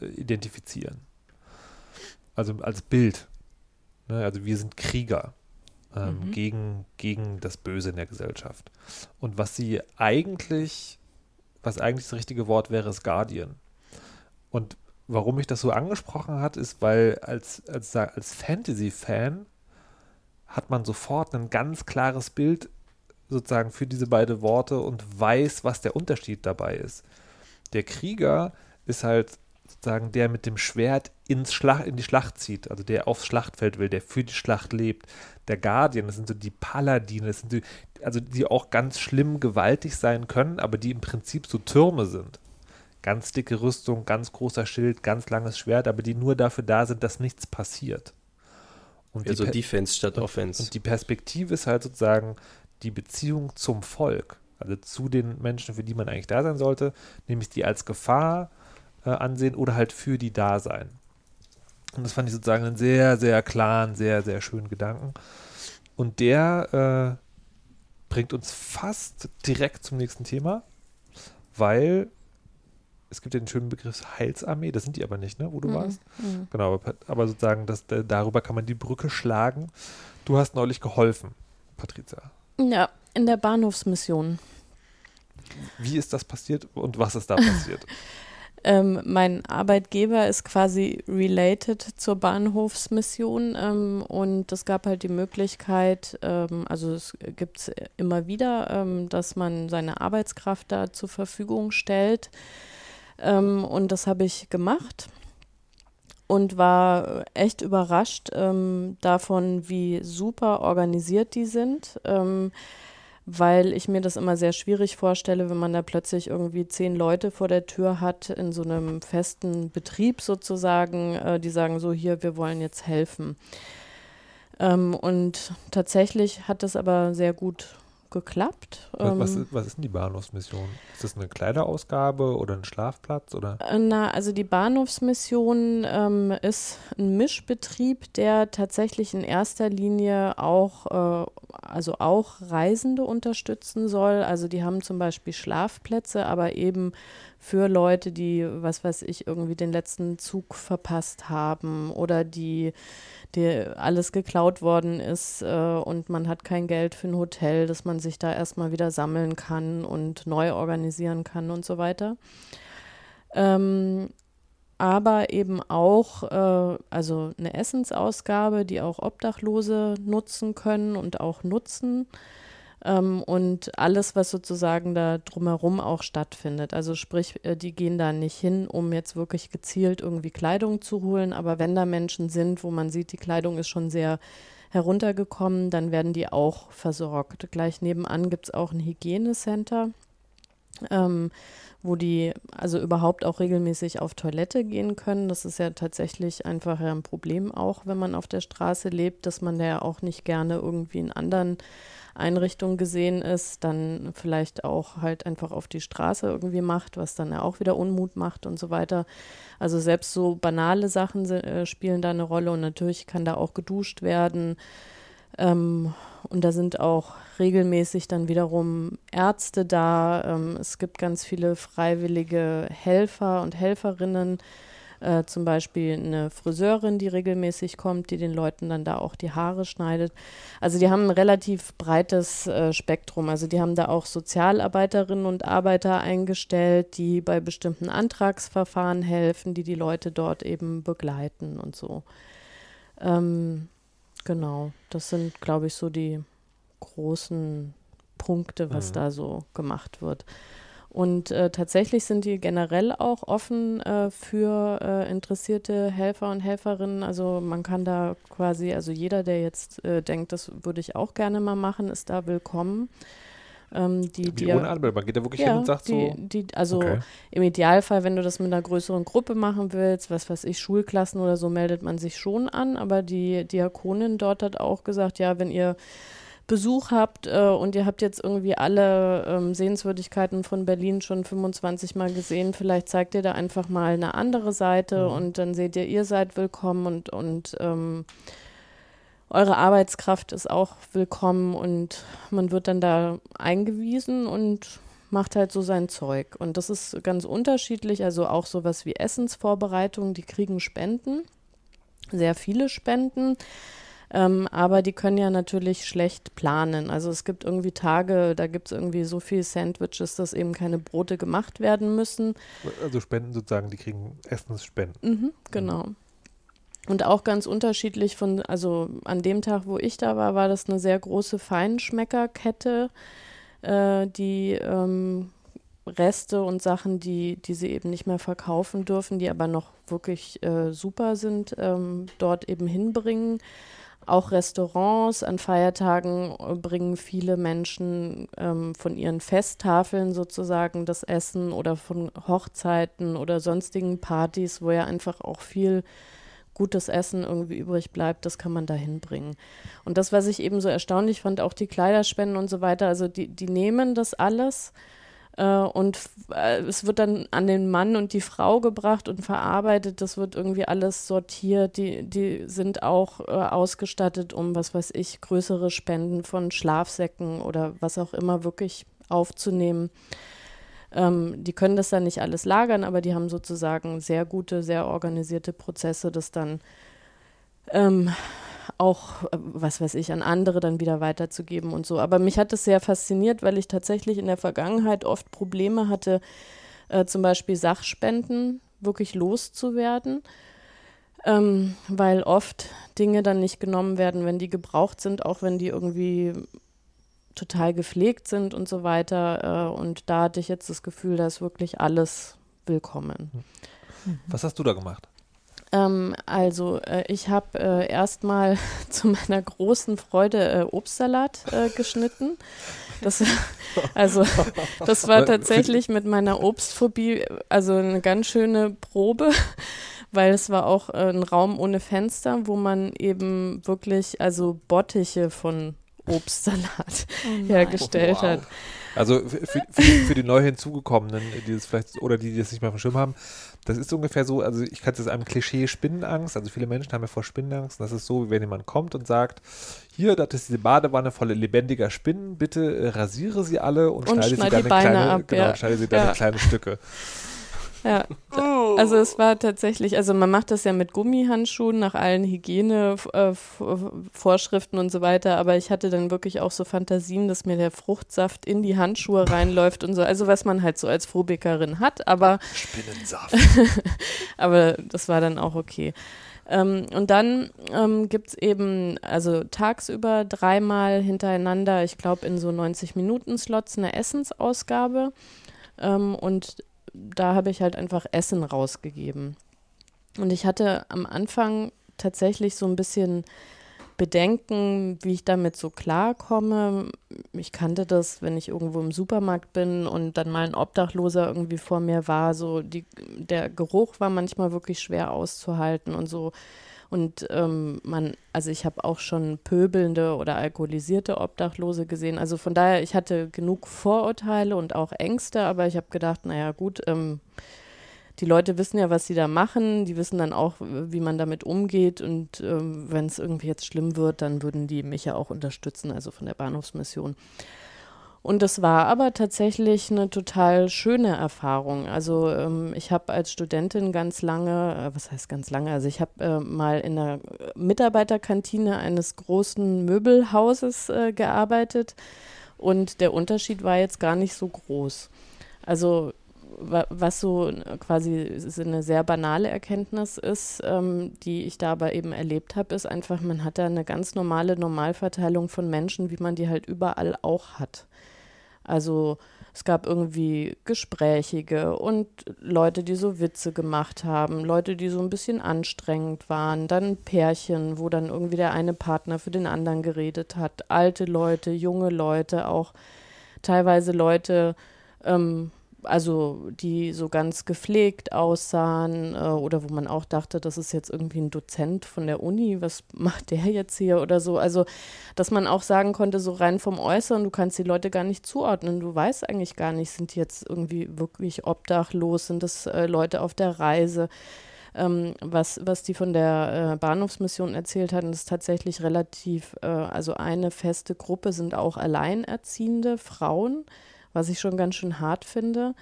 äh, identifizieren. Also als Bild. Ne? Also wir sind Krieger ähm, Mhm. gegen, gegen das Böse in der Gesellschaft. Und was sie eigentlich, was eigentlich das richtige Wort wäre, ist Guardian. Und warum mich das so angesprochen hat, ist, weil als, als, als Fantasy-Fan hat man sofort ein ganz klares Bild sozusagen für diese beiden Worte und weiß, was der Unterschied dabei ist. Der Krieger ist halt sozusagen der mit dem Schwert ins Schlacht, in die Schlacht zieht, also der aufs Schlachtfeld will, der für die Schlacht lebt. Der Guardian, das sind so die Paladine, das sind die, also die auch ganz schlimm gewaltig sein können, aber die im Prinzip so Türme sind. Ganz dicke Rüstung, ganz großer Schild, ganz langes Schwert, aber die nur dafür da sind, dass nichts passiert. Und Also Pe- Defense statt Offense. und die Perspektive ist halt sozusagen die Beziehung zum Volk, also zu den Menschen, für die man eigentlich da sein sollte, nämlich die als Gefahr äh, ansehen oder halt für die da sein. Und das fand ich sozusagen einen sehr, sehr klaren, sehr, sehr schönen Gedanken. Und der äh, bringt uns fast direkt zum nächsten Thema, weil es gibt ja den schönen Begriff Heilsarmee, das sind die aber nicht, ne, wo du Mhm. warst. Mhm. Genau, aber, aber sozusagen, das, da- darüber kann man die Brücke schlagen. Du hast neulich geholfen, Patricia. Ja, in der Bahnhofsmission. Wie ist das passiert und was ist da passiert? (laughs) Ähm, mein Arbeitgeber ist quasi related zur Bahnhofsmission ähm, und es gab halt die Möglichkeit, ähm, also es gibt es immer wieder, ähm, dass man seine Arbeitskraft da zur Verfügung stellt. Ähm, und das habe ich gemacht und war echt überrascht ähm, davon, wie super organisiert die sind. Ähm, weil ich mir das immer sehr schwierig vorstelle, wenn man da plötzlich irgendwie zehn Leute vor der Tür hat, in so einem festen Betrieb sozusagen, äh, die sagen so, hier, wir wollen jetzt helfen. Ähm, und tatsächlich hat das aber sehr gut geklappt. Was, was, Ähm, ist, was ist denn die Bahnhofsmission? Ist das eine Kleiderausgabe oder ein Schlafplatz? Oder? Äh, Na, also die Bahnhofsmission ähm, ist ein Mischbetrieb, der tatsächlich in erster Linie auch, äh, also auch Reisende unterstützen soll. Also die haben zum Beispiel Schlafplätze, aber eben für Leute, die, was weiß ich, irgendwie den letzten Zug verpasst haben oder die, die alles geklaut worden ist äh, und man hat kein Geld für ein Hotel, dass man sich da erstmal wieder sammeln kann und neu organisieren kann und so weiter. Ähm, aber eben auch, äh, also eine Essensausgabe, die auch Obdachlose nutzen können und auch nutzen. Ähm, und alles, was sozusagen da drumherum auch stattfindet. Also sprich, äh, die gehen da nicht hin, um jetzt wirklich gezielt irgendwie Kleidung zu holen. Aber wenn da Menschen sind, wo man sieht, die Kleidung ist schon sehr heruntergekommen, dann werden die auch versorgt. Gleich nebenan gibt es auch ein Hygienecenter. Ähm, wo die also überhaupt auch regelmäßig auf Toilette gehen können. Das ist ja tatsächlich einfach ein Problem auch, wenn man auf der Straße lebt, dass man da ja auch nicht gerne irgendwie in anderen Einrichtungen gesehen ist, dann vielleicht auch halt einfach auf die Straße irgendwie macht, was dann ja auch wieder Unmut macht und so weiter. Also selbst so banale Sachen äh, spielen da eine Rolle und natürlich kann da auch geduscht werden. Ähm, und da sind auch regelmäßig dann wiederum Ärzte da. Ähm, es gibt ganz viele freiwillige Helfer und Helferinnen. Äh, zum Beispiel eine Friseurin, die regelmäßig kommt, die den Leuten dann da auch die Haare schneidet. Also die haben ein relativ breites äh, Spektrum. Also die haben da auch Sozialarbeiterinnen und Arbeiter eingestellt, die bei bestimmten Antragsverfahren helfen, die die Leute dort eben begleiten und so. Ähm, genau, das sind, glaube ich, so die großen Punkte, was Mhm. da so gemacht wird. Und äh, tatsächlich sind die generell auch offen äh, für äh, interessierte Helfer und Helferinnen. Also man kann da quasi, also jeder, der jetzt äh, denkt, das würde ich auch gerne mal machen, ist da willkommen. Ähm, die, die. Man geht da wirklich hin ja, und sagt die, so. die, also okay. im Idealfall, wenn du das mit einer größeren Gruppe machen willst, was weiß ich, Schulklassen oder so, meldet man sich schon an. Aber die Diakonin dort hat auch gesagt, ja, wenn ihr Besuch habt äh, und ihr habt jetzt irgendwie alle ähm, Sehenswürdigkeiten von Berlin schon 25 Mal gesehen, vielleicht zeigt ihr da einfach mal eine andere Seite Mhm. und dann seht ihr, ihr seid willkommen und, und ähm, eure Arbeitskraft ist auch willkommen und man wird dann da eingewiesen und macht halt so sein Zeug. Und das ist ganz unterschiedlich, also auch sowas wie Essensvorbereitung, die kriegen Spenden, sehr viele Spenden. Ähm, aber die können ja natürlich schlecht planen. Also es gibt irgendwie Tage, da gibt es irgendwie so viel Sandwiches, dass eben keine Brote gemacht werden müssen. Also Spenden sozusagen, die kriegen Essensspenden. Mhm, genau. Und auch ganz unterschiedlich von, also an dem Tag, wo ich da war, war das eine sehr große Feinschmeckerkette, äh, die ähm, Reste und Sachen, die, die sie eben nicht mehr verkaufen dürfen, die aber noch wirklich äh, super sind, ähm, dort eben hinbringen. Auch Restaurants an Feiertagen äh, bringen viele Menschen ähm, von ihren Festtafeln sozusagen das Essen oder von Hochzeiten oder sonstigen Partys, wo ja einfach auch viel gutes Essen irgendwie übrig bleibt, das kann man da hinbringen. Und das, was ich eben so erstaunlich fand, auch die Kleiderspenden und so weiter, also die, die nehmen das alles äh, und äh, es wird dann an den Mann und die Frau gebracht und verarbeitet, das wird irgendwie alles sortiert, die, die sind auch äh, ausgestattet, um, was weiß ich, größere Spenden von Schlafsäcken oder was auch immer wirklich aufzunehmen. Ähm, die können das dann nicht alles lagern, aber die haben sozusagen sehr gute, sehr organisierte Prozesse, das dann ähm, auch, äh, was weiß ich, an andere dann wieder weiterzugeben und so. Aber mich hat das sehr fasziniert, weil ich tatsächlich in der Vergangenheit oft Probleme hatte, äh, zum Beispiel Sachspenden wirklich loszuwerden, ähm, weil oft Dinge dann nicht genommen werden, wenn die gebraucht sind, auch wenn die irgendwie total gepflegt sind und so weiter. Äh, und da hatte ich jetzt das Gefühl, da ist wirklich alles willkommen. Was hast du da gemacht? Ähm, also äh, ich habe äh, erstmal (laughs) zu meiner großen Freude äh, Obstsalat äh, geschnitten. Das, (laughs) also das war tatsächlich mit meiner Obstphobie also eine ganz schöne Probe, (laughs) weil es war auch äh, ein Raum ohne Fenster, wo man eben wirklich also Bottiche von Obstsalat hergestellt hat. Also für, für, für, die neu hinzugekommenen, die das vielleicht oder die, die das nicht mehr auf dem Schirm haben, das ist ungefähr so, also ich kann es einem Klischee Spinnenangst, also viele Menschen haben ja vor Spinnenangst und das ist so, wie wenn jemand kommt und sagt, hier, das ist diese Badewanne voller lebendiger Spinnen, bitte äh, rasiere sie alle und, Und schneide sie schneid dann kleine, ab, genau, ja. schneide sie dann Ja. in kleine Stücke. Ja, also es war tatsächlich, also man macht das ja mit Gummihandschuhen nach allen Hygienevorschriften und so weiter, aber ich hatte dann wirklich auch so Fantasien, dass mir der Fruchtsaft in die Handschuhe reinläuft und so, also was man halt so als Phobikerin hat, aber Spinnensaft. (laughs) aber das war dann auch okay. Ähm, und dann ähm, gibt es eben, also tagsüber dreimal hintereinander, ich glaube in so 90-Minuten-Slots, eine Essensausgabe. Ähm, und da habe ich halt einfach Essen rausgegeben. Und ich hatte am Anfang tatsächlich so ein bisschen Bedenken, wie ich damit so klarkomme. Ich kannte das, wenn ich irgendwo im Supermarkt bin und dann mal ein Obdachloser irgendwie vor mir war. So die, der Geruch war manchmal wirklich schwer auszuhalten und so. Und ähm, man, also ich habe auch schon pöbelnde oder alkoholisierte Obdachlose gesehen. Also von daher, ich hatte genug Vorurteile und auch Ängste, aber ich habe gedacht, naja gut, ähm, die Leute wissen ja, was sie da machen, die wissen dann auch, wie man damit umgeht und ähm, wenn es irgendwie jetzt schlimm wird, dann würden die mich ja auch unterstützen, also von der Bahnhofsmission. Und das war aber tatsächlich eine total schöne Erfahrung. Also ähm, ich habe als Studentin ganz lange, äh, was heißt ganz lange, also ich habe äh, mal in der Mitarbeiterkantine eines großen Möbelhauses äh, gearbeitet und der Unterschied war jetzt gar nicht so groß. Also was so quasi eine sehr banale Erkenntnis ist, ähm, die ich da aber eben erlebt habe, ist einfach, man hat da eine ganz normale Normalverteilung von Menschen, wie man die halt überall auch hat. Also es gab irgendwie Gesprächige und Leute, die so Witze gemacht haben, Leute, die so ein bisschen anstrengend waren, dann Pärchen, wo dann irgendwie der eine Partner für den anderen geredet hat, alte Leute, junge Leute, auch teilweise Leute, ähm, also die so ganz gepflegt aussahen äh, oder wo man auch dachte, das ist jetzt irgendwie ein Dozent von der Uni, was macht der jetzt hier oder so. Also, dass man auch sagen konnte, so rein vom Äußeren, du kannst die Leute gar nicht zuordnen. Du weißt eigentlich gar nicht, sind die jetzt irgendwie wirklich obdachlos, sind das äh, Leute auf der Reise. Ähm, was, was die von der äh, Bahnhofsmission erzählt hatten, ist tatsächlich relativ, äh, also eine feste Gruppe sind auch alleinerziehende Frauen was ich schon ganz schön hart finde,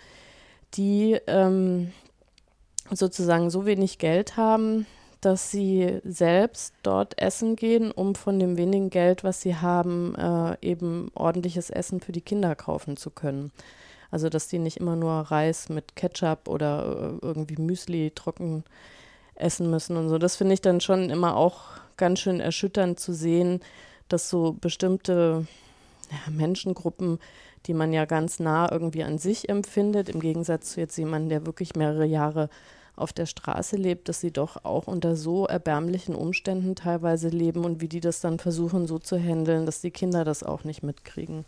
die ähm, sozusagen so wenig Geld haben, dass sie selbst dort essen gehen, um von dem wenigen Geld, was sie haben, äh, eben ordentliches Essen für die Kinder kaufen zu können. Also dass die nicht immer nur Reis mit Ketchup oder äh, irgendwie Müsli trocken essen müssen und so. Das finde ich dann schon immer auch ganz schön erschütternd zu sehen, dass so bestimmte ja, Menschengruppen die man ja ganz nah irgendwie an sich empfindet, im Gegensatz zu jetzt jemandem, der wirklich mehrere Jahre auf der Straße lebt, dass sie doch auch unter so erbärmlichen Umständen teilweise leben und wie die das dann versuchen so zu handeln, dass die Kinder das auch nicht mitkriegen.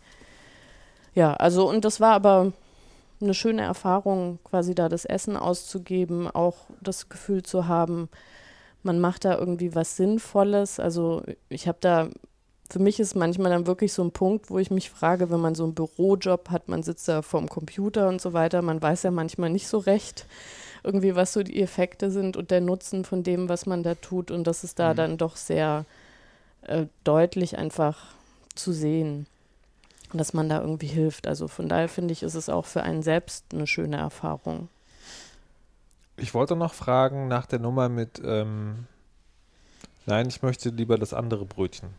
Ja, also und das war aber eine schöne Erfahrung, quasi da das Essen auszugeben, auch das Gefühl zu haben, man macht da irgendwie was Sinnvolles. Also ich habe da für mich ist manchmal dann wirklich so ein Punkt, wo ich mich frage, wenn man so einen Bürojob hat, man sitzt da vorm Computer und so weiter, man weiß ja manchmal nicht so recht irgendwie, was so die Effekte sind und der Nutzen von dem, was man da tut und das ist da mhm. dann doch sehr äh, deutlich einfach zu sehen, dass man da irgendwie hilft. Also von daher finde ich, ist es auch für einen selbst eine schöne Erfahrung. Ich wollte noch fragen nach der Nummer mit, ähm, nein, ich möchte lieber das andere Brötchen.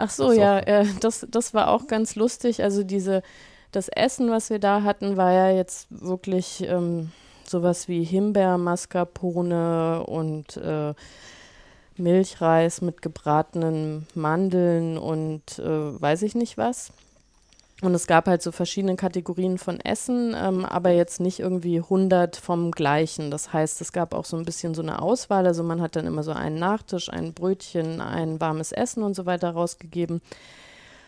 Ach so, ja, äh, das, das war auch ganz lustig. Also diese, das Essen, was wir da hatten, war ja jetzt wirklich ähm, sowas wie Himbeer, Mascarpone und äh, Milchreis mit gebratenen Mandeln und äh, weiß ich nicht was. Und es gab halt so verschiedene Kategorien von Essen, ähm, aber jetzt nicht irgendwie 100 vom gleichen. Das heißt, es gab auch so ein bisschen so eine Auswahl. Also man hat dann immer so einen Nachtisch, ein Brötchen, ein warmes Essen und so weiter rausgegeben.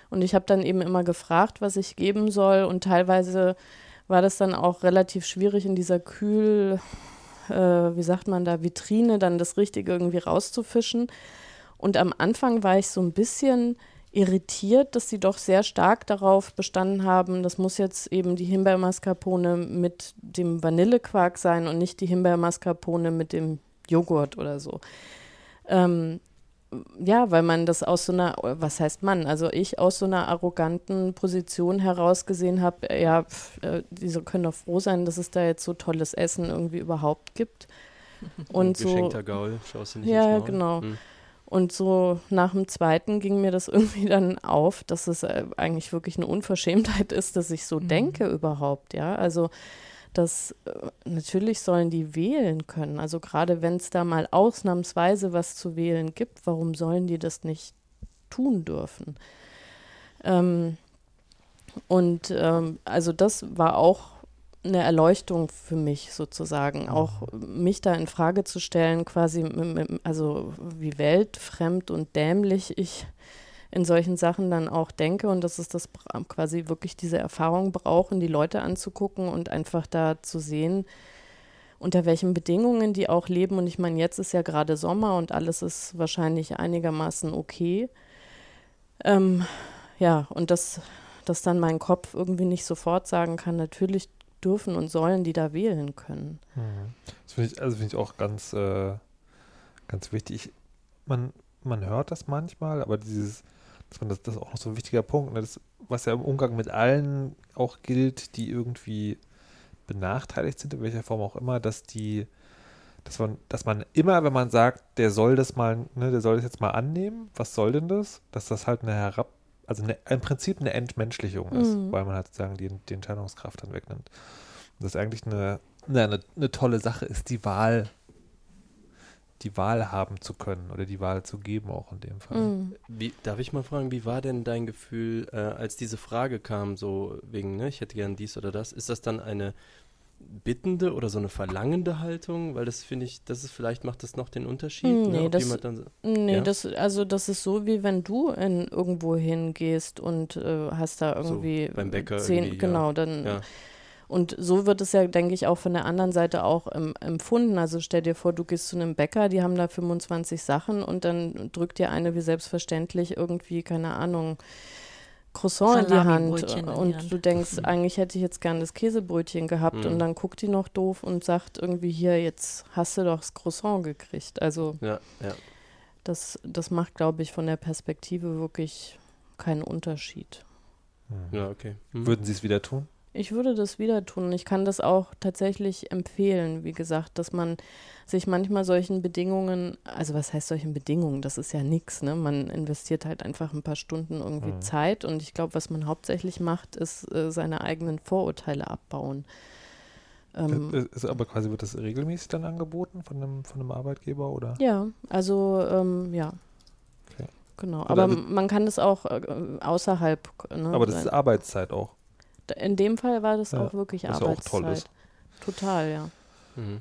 Und ich habe dann eben immer gefragt, was ich geben soll. Und teilweise war das dann auch relativ schwierig in dieser Kühl, äh, wie sagt man da, Vitrine, dann das Richtige irgendwie rauszufischen. Und am Anfang war ich so ein bisschen irritiert, dass sie doch sehr stark darauf bestanden haben, das muss jetzt eben die Himbeermascarpone mit dem Vanillequark sein und nicht die Himbeermascarpone mit dem Joghurt oder so. Ähm, ja, weil man das aus so einer, was heißt man, also ich aus so einer arroganten Position herausgesehen habe, ja, pf, äh, diese können doch froh sein, dass es da jetzt so tolles Essen irgendwie überhaupt gibt. (laughs) Und so. Geschenkter Gaul, schaust du nicht Ja, genau. Hm. Und so nach dem zweiten ging mir das (laughs) irgendwie dann auf, dass es äh, eigentlich wirklich eine Unverschämtheit ist, dass ich so mhm. denke überhaupt, ja. Also dass äh, natürlich sollen die wählen können. Also gerade wenn es da mal ausnahmsweise was zu wählen gibt, warum sollen die das nicht tun dürfen? Ähm, und ähm, also das war auch eine Erleuchtung für mich sozusagen, auch mich da in Frage zu stellen, quasi, also wie weltfremd und dämlich ich in solchen Sachen dann auch denke und dass es das quasi wirklich diese Erfahrung brauchen, die Leute anzugucken und einfach da zu sehen, unter welchen Bedingungen die auch leben. Und ich meine, jetzt ist ja gerade Sommer und alles ist wahrscheinlich einigermaßen okay. Ähm, ja, und dass, dass dann mein Kopf irgendwie nicht sofort sagen kann, natürlich dürfen und sollen, die da wählen können. Mhm. Das finde ich, also finde ich auch ganz, äh, ganz wichtig. Ich, man, man hört das manchmal, aber dieses, das, das ist auch noch so ein wichtiger Punkt, ne? das, was ja im Umgang mit allen auch gilt, die irgendwie benachteiligt sind, in welcher Form auch immer, dass die, dass man, dass man immer, wenn man sagt, der soll das mal, ne, der soll das jetzt mal annehmen, was soll denn das? Dass das halt eine herab, also eine, im Prinzip eine Entmenschlichung ist, Mhm. weil man halt sozusagen die, die Entscheidungskraft dann wegnimmt. Und das eigentlich eine, na, eine, eine tolle Sache ist, die Wahl, die Wahl haben zu können oder die Wahl zu geben auch in dem Fall. Mhm. Wie, darf ich mal fragen, wie war denn dein Gefühl, äh, als diese Frage kam, so wegen, ne, ich hätte gern dies oder das, ist das dann eine bittende oder so eine verlangende Haltung? Weil das finde ich, das ist vielleicht macht das noch den Unterschied. Nee, ne, ob das- jemand dann, so- Nee, Ja. das, also das ist so, wie wenn du in irgendwo hingehst und äh, hast da So, irgendwie beim Bäcker zehn, irgendwie, ja. genau, dann ja, und so wird es ja, denke ich, auch von der anderen Seite auch ähm, empfunden. Also stell dir vor, du gehst zu einem Bäcker, die haben da 25 Sachen und dann drückt dir eine wie selbstverständlich irgendwie, keine Ahnung, Croissant in die Hand in die und Hand. du denkst, eigentlich hätte ich jetzt gern das Käsebrötchen gehabt Mhm. und dann guckt die noch doof und sagt irgendwie hier, jetzt hast du doch das Croissant gekriegt. Also ja, ja. das, das macht, glaube ich, von der Perspektive wirklich keinen Unterschied. Mhm. Ja, okay. Hm. Würden Sie es wieder tun? Ich würde das wieder tun. Ich kann das auch tatsächlich empfehlen, wie gesagt, dass man sich manchmal solchen Bedingungen, also was heißt solchen Bedingungen, das ist ja nichts, ne? Man investiert halt einfach ein paar Stunden irgendwie Mhm. Zeit und ich glaube, was man hauptsächlich macht, ist äh, seine eigenen Vorurteile abbauen. Ähm, Äh, ist aber quasi wird das regelmäßig dann angeboten von einem, von einem Arbeitgeber oder? Ja, also ähm, ja. Okay. Genau, Oder aber man kann das auch äh, außerhalb. Ne, Aber das ist sein- Arbeitszeit auch. in dem Fall war das Ja, auch wirklich ja auch Arbeitszeit. toll ist. Total, ja. Mhm.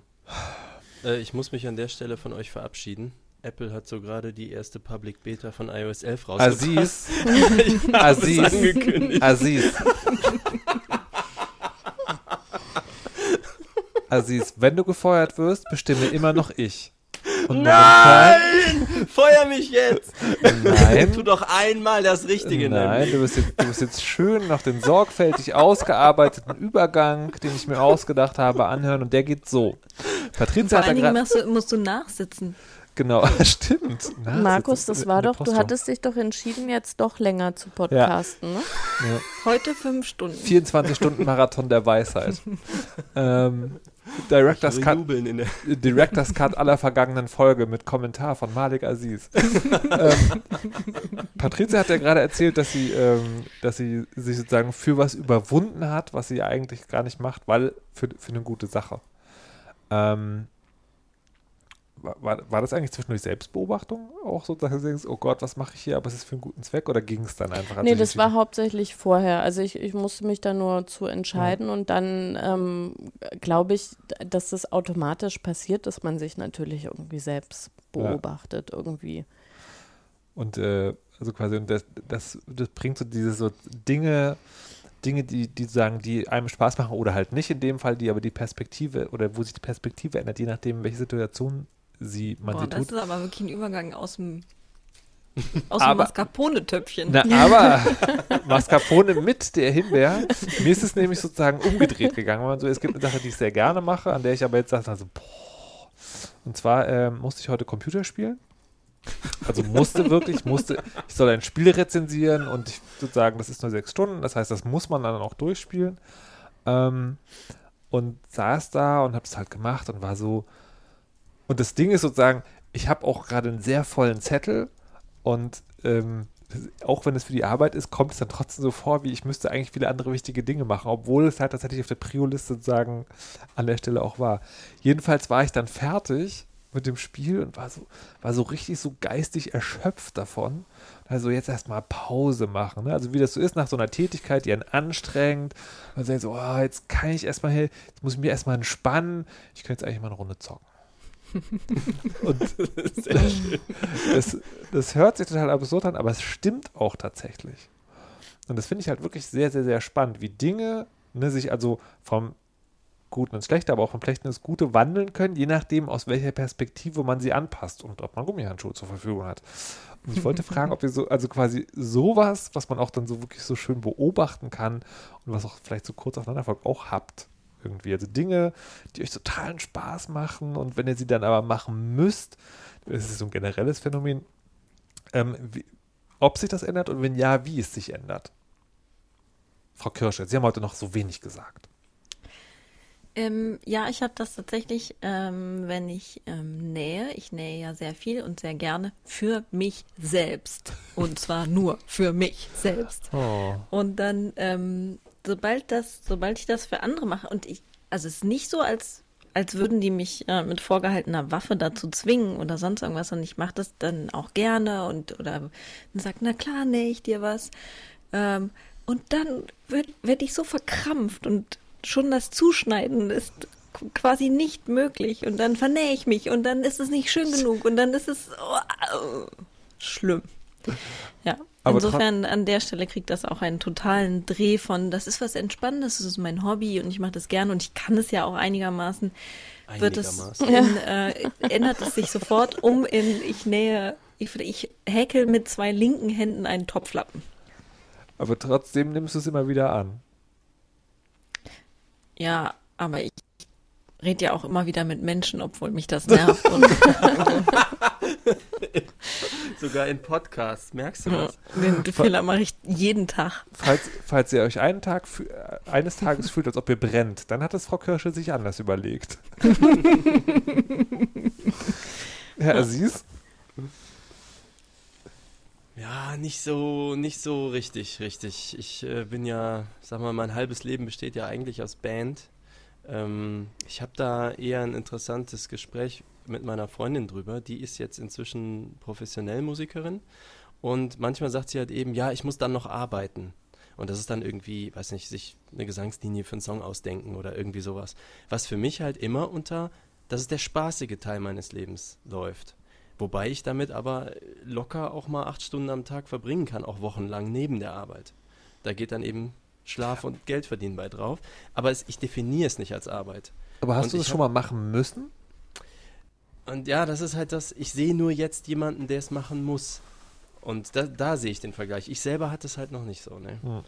Äh, ich muss mich an der Stelle von euch verabschieden. Apple hat so gerade die erste Public Beta von iOS 11 rausgebracht. Aziz, (laughs) ich Aziz. angekündigt. Aziz. (laughs) Aziz, wenn du gefeuert wirst, bestimme immer noch ich. Und Nein! Feuer mich jetzt! Nein. Tu doch einmal das Richtige Nein, du wirst, jetzt, du wirst jetzt schön noch den sorgfältig ausgearbeiteten Übergang, den ich mir ausgedacht habe, anhören und der geht so. Patricia Vor hat da allen Dingen musst du, musst du nachsitzen. Genau, (laughs) stimmt. Na, Markus, das war doch, du Postung. hattest dich doch entschieden, jetzt doch länger zu podcasten, ne? Heute fünf Stunden. 24 Stunden Marathon der Weisheit. (laughs) ähm, Director's Cut, Director's Cut aller vergangenen Folge mit Kommentar von Malik Aziz. ähm, Patricia hat ja gerade erzählt, dass sie, ähm, dass sie sich sozusagen für was überwunden hat, was sie eigentlich gar nicht macht, weil für, für eine gute Sache. Ähm, war, war, das eigentlich zwischendurch Selbstbeobachtung auch so, dass du denkst, oh Gott, was mache ich hier, aber es ist für einen guten Zweck oder ging es dann einfach? als Nee, das war hauptsächlich vorher. Also ich, ich musste mich da nur zu entscheiden und dann ähm, glaube ich, dass das automatisch passiert, dass man sich natürlich irgendwie selbst beobachtet irgendwie. Und äh, also quasi, und das, das, das bringt so diese so Dinge, Dinge, die, die sagen, die einem Spaß machen oder halt nicht in dem Fall, die aber die Perspektive oder wo sich die Perspektive ändert, je nachdem, welche Situation sie man Boah, sie das tut. ist aber wirklich ein Übergang aus dem, (laughs) aus Aber- dem Mascarpone-Töpfchen. Na, aber (laughs) Mascarpone mit der Himbeer, mir ist es nämlich sozusagen umgedreht gegangen. Wenn man so, es gibt eine Sache, die ich sehr gerne mache, an der ich aber jetzt sage, also, boah. Und zwar ähm, musste ich heute Computer spielen. Also musste wirklich, musste, ich soll ein Spiel rezensieren und ich sozusagen, das ist nur sechs Stunden, das heißt, das muss man dann auch durchspielen. Ähm, und saß da und habe es halt gemacht und war so. Und das Ding ist sozusagen, ich habe auch gerade einen sehr vollen Zettel und ähm, auch wenn es für die Arbeit ist, kommt es dann trotzdem so vor, wie ich müsste eigentlich viele andere wichtige Dinge machen, obwohl es halt tatsächlich auf der Prio-Liste sozusagen an der Stelle auch war. Jedenfalls war ich dann fertig mit dem Spiel und war so, war so richtig so geistig erschöpft davon. Also jetzt erstmal Pause machen. Ne? Also wie das so ist nach so einer Tätigkeit, die einen anstrengt. Man sagt so, oh, jetzt kann ich erstmal, jetzt muss ich mir erstmal entspannen. Ich könnte jetzt eigentlich mal eine Runde zocken. Und (laughs) das, das hört sich total absurd an, aber es stimmt auch tatsächlich. Und das finde ich halt wirklich sehr, sehr, sehr spannend, wie Dinge ne, sich also vom Guten ins Schlechte, aber auch vom Schlechten ins Gute wandeln können, je nachdem, aus welcher Perspektive man sie anpasst und ob man Gummihandschuhe zur Verfügung hat. Und ich wollte fragen, ob ihr so, also quasi sowas, was man auch dann so wirklich so schön beobachten kann und was auch vielleicht so kurz aufeinander folgt, auch habt. Irgendwie. Also Dinge, die euch totalen Spaß machen und wenn ihr sie dann aber machen müsst, das ist so ein generelles Phänomen, ähm, wie, ob sich das ändert und wenn ja, wie es sich ändert. Frau Kirsche, Sie haben heute noch so wenig gesagt. Ähm, ja, ich habe das tatsächlich, ähm, wenn ich ähm, nähe, ich nähe ja sehr viel und sehr gerne für mich selbst. Und zwar nur für mich selbst. Oh. Und dann, ähm, sobald das, sobald ich das für andere mache, und ich, also es ist nicht so, als, als würden die mich äh, mit vorgehaltener Waffe dazu zwingen oder sonst irgendwas, und ich mache das dann auch gerne und oder sagt, na klar, nähe ich dir was. Ähm, und dann werde werd ich so verkrampft und schon das Zuschneiden ist quasi nicht möglich und dann vernähe ich mich und dann ist es nicht schön genug und dann ist es oh, schlimm. Ja, Aber insofern an der Stelle kriegt das auch einen totalen Dreh von, das ist was Entspannendes, das ist mein Hobby und ich mache das gerne und ich kann es ja auch einigermaßen. Wird es Einigermaßen. in, äh, ändert es sich sofort um in ich nähe, ich, ich häkel mit zwei linken Händen einen Topflappen. Aber trotzdem nimmst du es immer wieder an. Ja, aber ich rede ja auch immer wieder mit Menschen, obwohl mich das nervt. Und, (laughs) (laughs) (laughs) Sogar in Podcasts, merkst du das? den Fehler mache ich jeden Tag. Falls, falls ihr euch einen Tag fü- äh, eines Tages fühlt, als ob ihr brennt, dann hat es Frau Kirsche sich anders überlegt. (laughs) Herr Aziz? Ja, nicht so, nicht so richtig, richtig. Ich äh, bin ja, sag mal, mein halbes Leben besteht ja eigentlich aus Band. Ähm, ich habe da eher ein interessantes Gespräch mit meiner Freundin drüber. Die ist jetzt inzwischen professionell Musikerin und manchmal sagt sie halt eben, ja, ich muss dann noch arbeiten. Und das ist dann irgendwie, weiß nicht, sich eine Gesangslinie für einen Song ausdenken oder irgendwie sowas. Was für mich halt immer unter, das ist der spaßige Teil meines Lebens läuft. Wobei ich damit aber locker auch mal acht Stunden am Tag verbringen kann, auch wochenlang neben der Arbeit. Da geht dann eben Schlaf und Geld verdienen bei drauf. Aber es, ich definiere es nicht als Arbeit. Aber hast Und du das schon mal machen müssen? Und ja, das ist halt das, ich sehe nur jetzt jemanden, der es machen muss. Und da, da sehe ich den Vergleich. Ich selber hatte es halt noch nicht so, ne? Hm.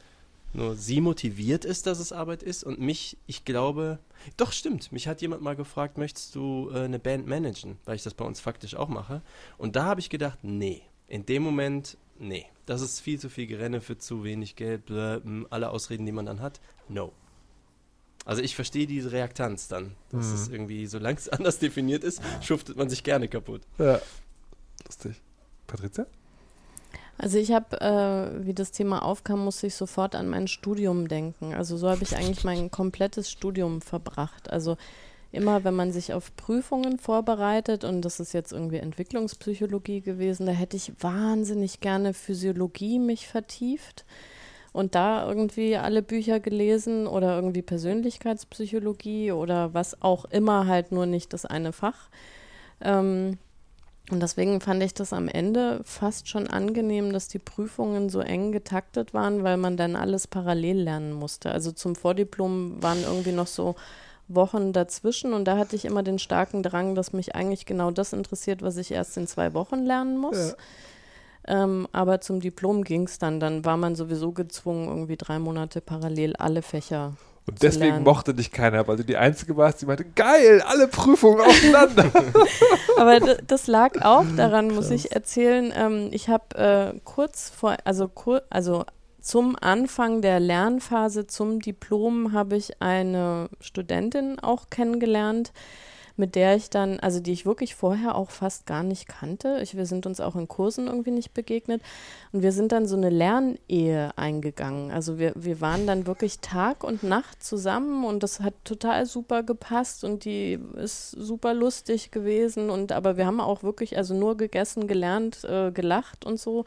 Nur sie motiviert ist, dass es Arbeit ist und mich, ich glaube, doch stimmt, mich hat jemand mal gefragt, möchtest du äh, eine Band managen, weil ich das bei uns faktisch auch mache. Und da habe ich gedacht, nee, in dem Moment, nee, das ist viel zu viel Gerenne für zu wenig Geld, blö, alle Ausreden, die man dann hat, no. Also ich verstehe diese Reaktanz dann, dass Mhm. es irgendwie, solange es (laughs) anders definiert ist, schuftet man sich gerne kaputt. Ja. Lustig. Patricia? Also ich habe, äh, wie das Thema aufkam, musste ich sofort an mein Studium denken. Also so habe ich eigentlich mein komplettes Studium verbracht. Also immer, wenn man sich auf Prüfungen vorbereitet, und das ist jetzt irgendwie Entwicklungspsychologie gewesen, da hätte ich wahnsinnig gerne Physiologie mich vertieft und da irgendwie alle Bücher gelesen oder irgendwie Persönlichkeitspsychologie oder was auch immer, halt nur nicht das eine Fach. Ähm, und deswegen fand ich das am Ende fast schon angenehm, dass die Prüfungen so eng getaktet waren, weil man dann alles parallel lernen musste. Also zum Vordiplom waren irgendwie noch so Wochen dazwischen und da hatte ich immer den starken Drang, dass mich eigentlich genau das interessiert, was ich erst in zwei Wochen lernen muss. Ähm, aber zum Diplom ging es dann. Dann war man sowieso gezwungen, irgendwie drei Monate parallel alle Fächer Und deswegen lernen. mochte dich keiner, weil du die Einzige warst, die meinte, geil, alle Prüfungen aufeinander. (laughs) Aber das lag auch (laughs) daran, muss ich erzählen. Ähm, ich habe äh, kurz vor, also, kur also zum Anfang der Lernphase zum Diplom habe ich eine Studentin auch kennengelernt, mit der ich dann, also die ich wirklich vorher auch fast gar nicht kannte. Ich, wir sind uns auch in Kursen irgendwie nicht begegnet. Und wir sind dann so eine Lernehe eingegangen. Also wir, wir waren dann wirklich Tag und Nacht zusammen und das hat total super gepasst und die ist super lustig gewesen. Und aber wir haben auch wirklich also nur gegessen, gelernt, äh, gelacht und so.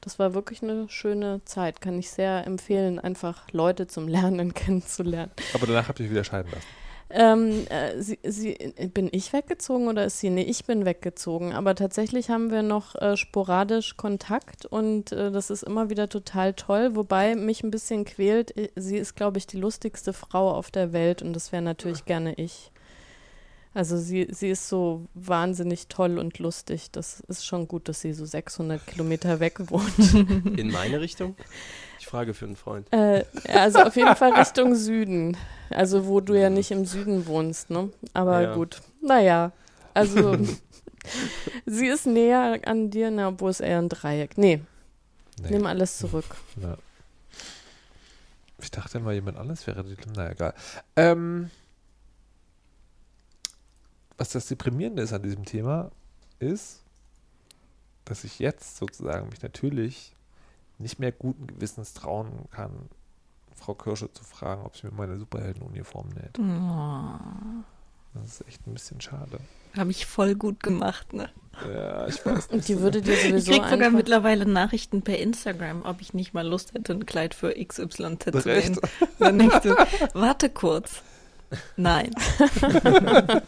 Das war wirklich eine schöne Zeit. Kann ich sehr empfehlen, einfach Leute zum Lernen (laughs) kennenzulernen. Aber danach habt ihr wieder scheiden lassen. Ähm, äh, sie, sie, bin ich weggezogen oder ist sie? Nee, ich bin weggezogen. Aber tatsächlich haben wir noch äh, sporadisch Kontakt und äh, das ist immer wieder total toll. Wobei mich ein bisschen quält, äh, sie ist, glaube ich, die lustigste Frau auf der Welt und das wäre natürlich gerne ich. Also sie, sie ist so wahnsinnig toll und lustig. Das ist schon gut, dass sie so 600 Kilometer weg wohnt. In meine Richtung? (laughs) Frage für einen Freund. Äh, also auf jeden Fall Richtung Süden. Also wo du ja nicht im Süden wohnst, ne? Aber Ja. gut. Naja. Also (laughs) sie ist näher an dir, na, obwohl es eher ein Dreieck. Nee, Nee. nimm alles zurück. Ja. Ich dachte immer, jemand anderes wäre die. Na egal. Ähm, was das Deprimierende ist an diesem Thema, ist, dass ich jetzt sozusagen mich natürlich nicht mehr guten Gewissens trauen kann, Frau Kirsche zu fragen, ob sie mir meine Superheldenuniform näht. Oh, Das ist echt ein bisschen schade. Habe ich voll gut gemacht, ne? Ja, ich weiß. Und die würde dir Ich sowieso krieg sogar mittlerweile Nachrichten per Instagram, ob ich nicht mal Lust hätte, ein Kleid für XYZ zu nähen. Dann denkst du, warte kurz. Nein. (laughs)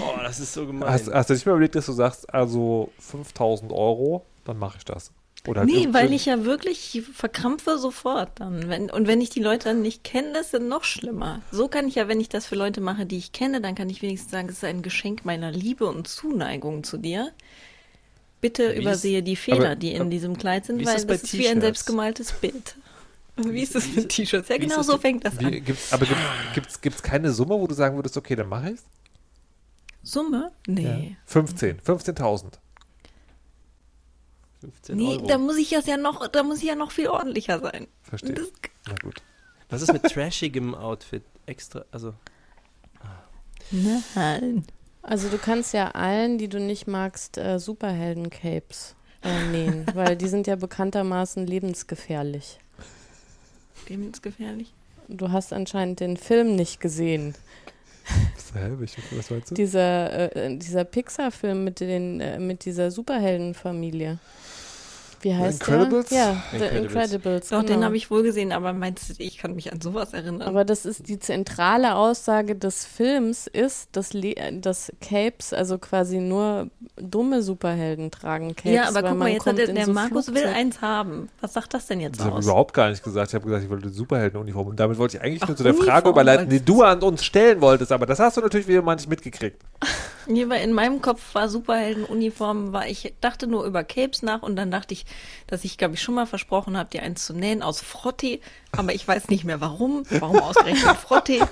Oh, das ist so gemein. Hast, hast du nicht mal überlegt, dass du sagst, also 5000 Euro, dann mache ich das? Oder Nee, weil ich ja wirklich verkrampfe sofort dann. Wenn, und wenn ich die Leute dann nicht kenne, das ist noch schlimmer. So kann ich ja, wenn ich das für Leute mache, die ich kenne, dann kann ich wenigstens sagen, es ist ein Geschenk meiner Liebe und Zuneigung zu dir. Bitte Wie ist- übersehe die Fehler, aber- die in diesem Kleid sind, wie ist weil das ist wie ein selbstgemaltes Bild. Wie ist das mit T-Shirts? Ja, ist genau so fängt das Wie, an. gibt's, aber gibt gibt's, gibt's keine Summe, wo du sagen würdest, okay, dann mache ich's? Summe? Nee. 15, 15.000. 15 Nee, Euro. da muss ich das ja noch, da muss ich ja noch viel ordentlicher sein. Verstehe. Das, Na gut. Was ist mit trashigem Outfit? Extra, also nein. also du kannst ja allen, die du nicht magst, äh, Superhelden-Capes äh, nähen, (laughs) weil die sind ja bekanntermaßen lebensgefährlich. Lebensgefährlich. Du hast anscheinend den Film nicht gesehen. Welchen- was meinst du? Dieser, äh, dieser Pixar-Film mit, den, äh, mit dieser Superheldenfamilie. Wie heißt Incredibles? der? Ja, The Incredibles. Incredibles. Doch, genau. den habe ich wohl gesehen, aber meinst du, ich kann mich an sowas erinnern? Aber das ist die zentrale Aussage des Films ist, dass, Le äh, dass Capes, also quasi nur dumme Superhelden tragen Capes. ja, aber weil guck man mal, jetzt hat der, der so Markus will Flugzeug- eins haben. Was sagt das denn jetzt Das habe ich aus? überhaupt gar nicht gesagt. Ich habe gesagt, ich wollte eine Superheldenuniform. Und damit wollte ich eigentlich Ach, nur zu der Frage überleiten, die du an uns stellen wolltest. Aber das hast du natürlich wieder mal nicht mitgekriegt. (laughs) Nee, weil in meinem Kopf war Superheldenuniform, war ich dachte nur über Capes nach und dann dachte ich, dass ich, glaube ich, schon mal versprochen habe, dir eins zu nähen aus Frottee, aber ich weiß nicht mehr warum. Warum ausgerechnet Frottee? (laughs)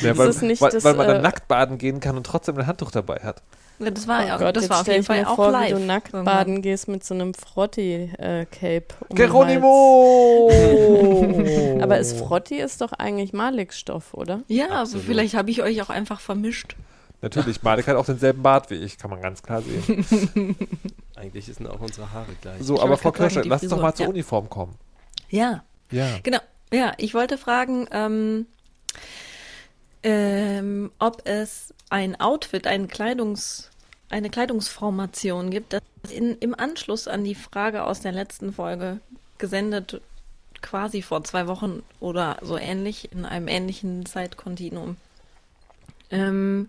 Ja, weil, es nicht weil, das, weil man dann äh, nackt baden gehen kann und trotzdem ein Handtuch dabei hat. Ja, Das war, Oh ja, Gott, das war auf jeden Fall auch vor, live. wie du nackt irgendwann. baden gehst mit so einem Frotti-Cape. um den Geronimo! (laughs) Aber ist Frotti ist doch eigentlich Malikstoff, oder? Ja, aber Absolut. vielleicht habe ich euch auch einfach vermischt. Natürlich, Malik hat auch denselben Bart wie ich, kann man ganz klar sehen. (laughs) eigentlich sind auch unsere Haare gleich. So, Ich aber Frau Kirsche, lass uns doch mal zur ja. Uniform kommen. Ja, Ja. Genau. Ja, ich wollte fragen, ähm, ähm, ob es ein Outfit, ein Kleidungs, eine Kleidungsformation gibt, das in, im Anschluss an die Frage aus der letzten Folge gesendet, quasi vor zwei Wochen oder so ähnlich, in einem ähnlichen Zeitkontinuum. Ähm,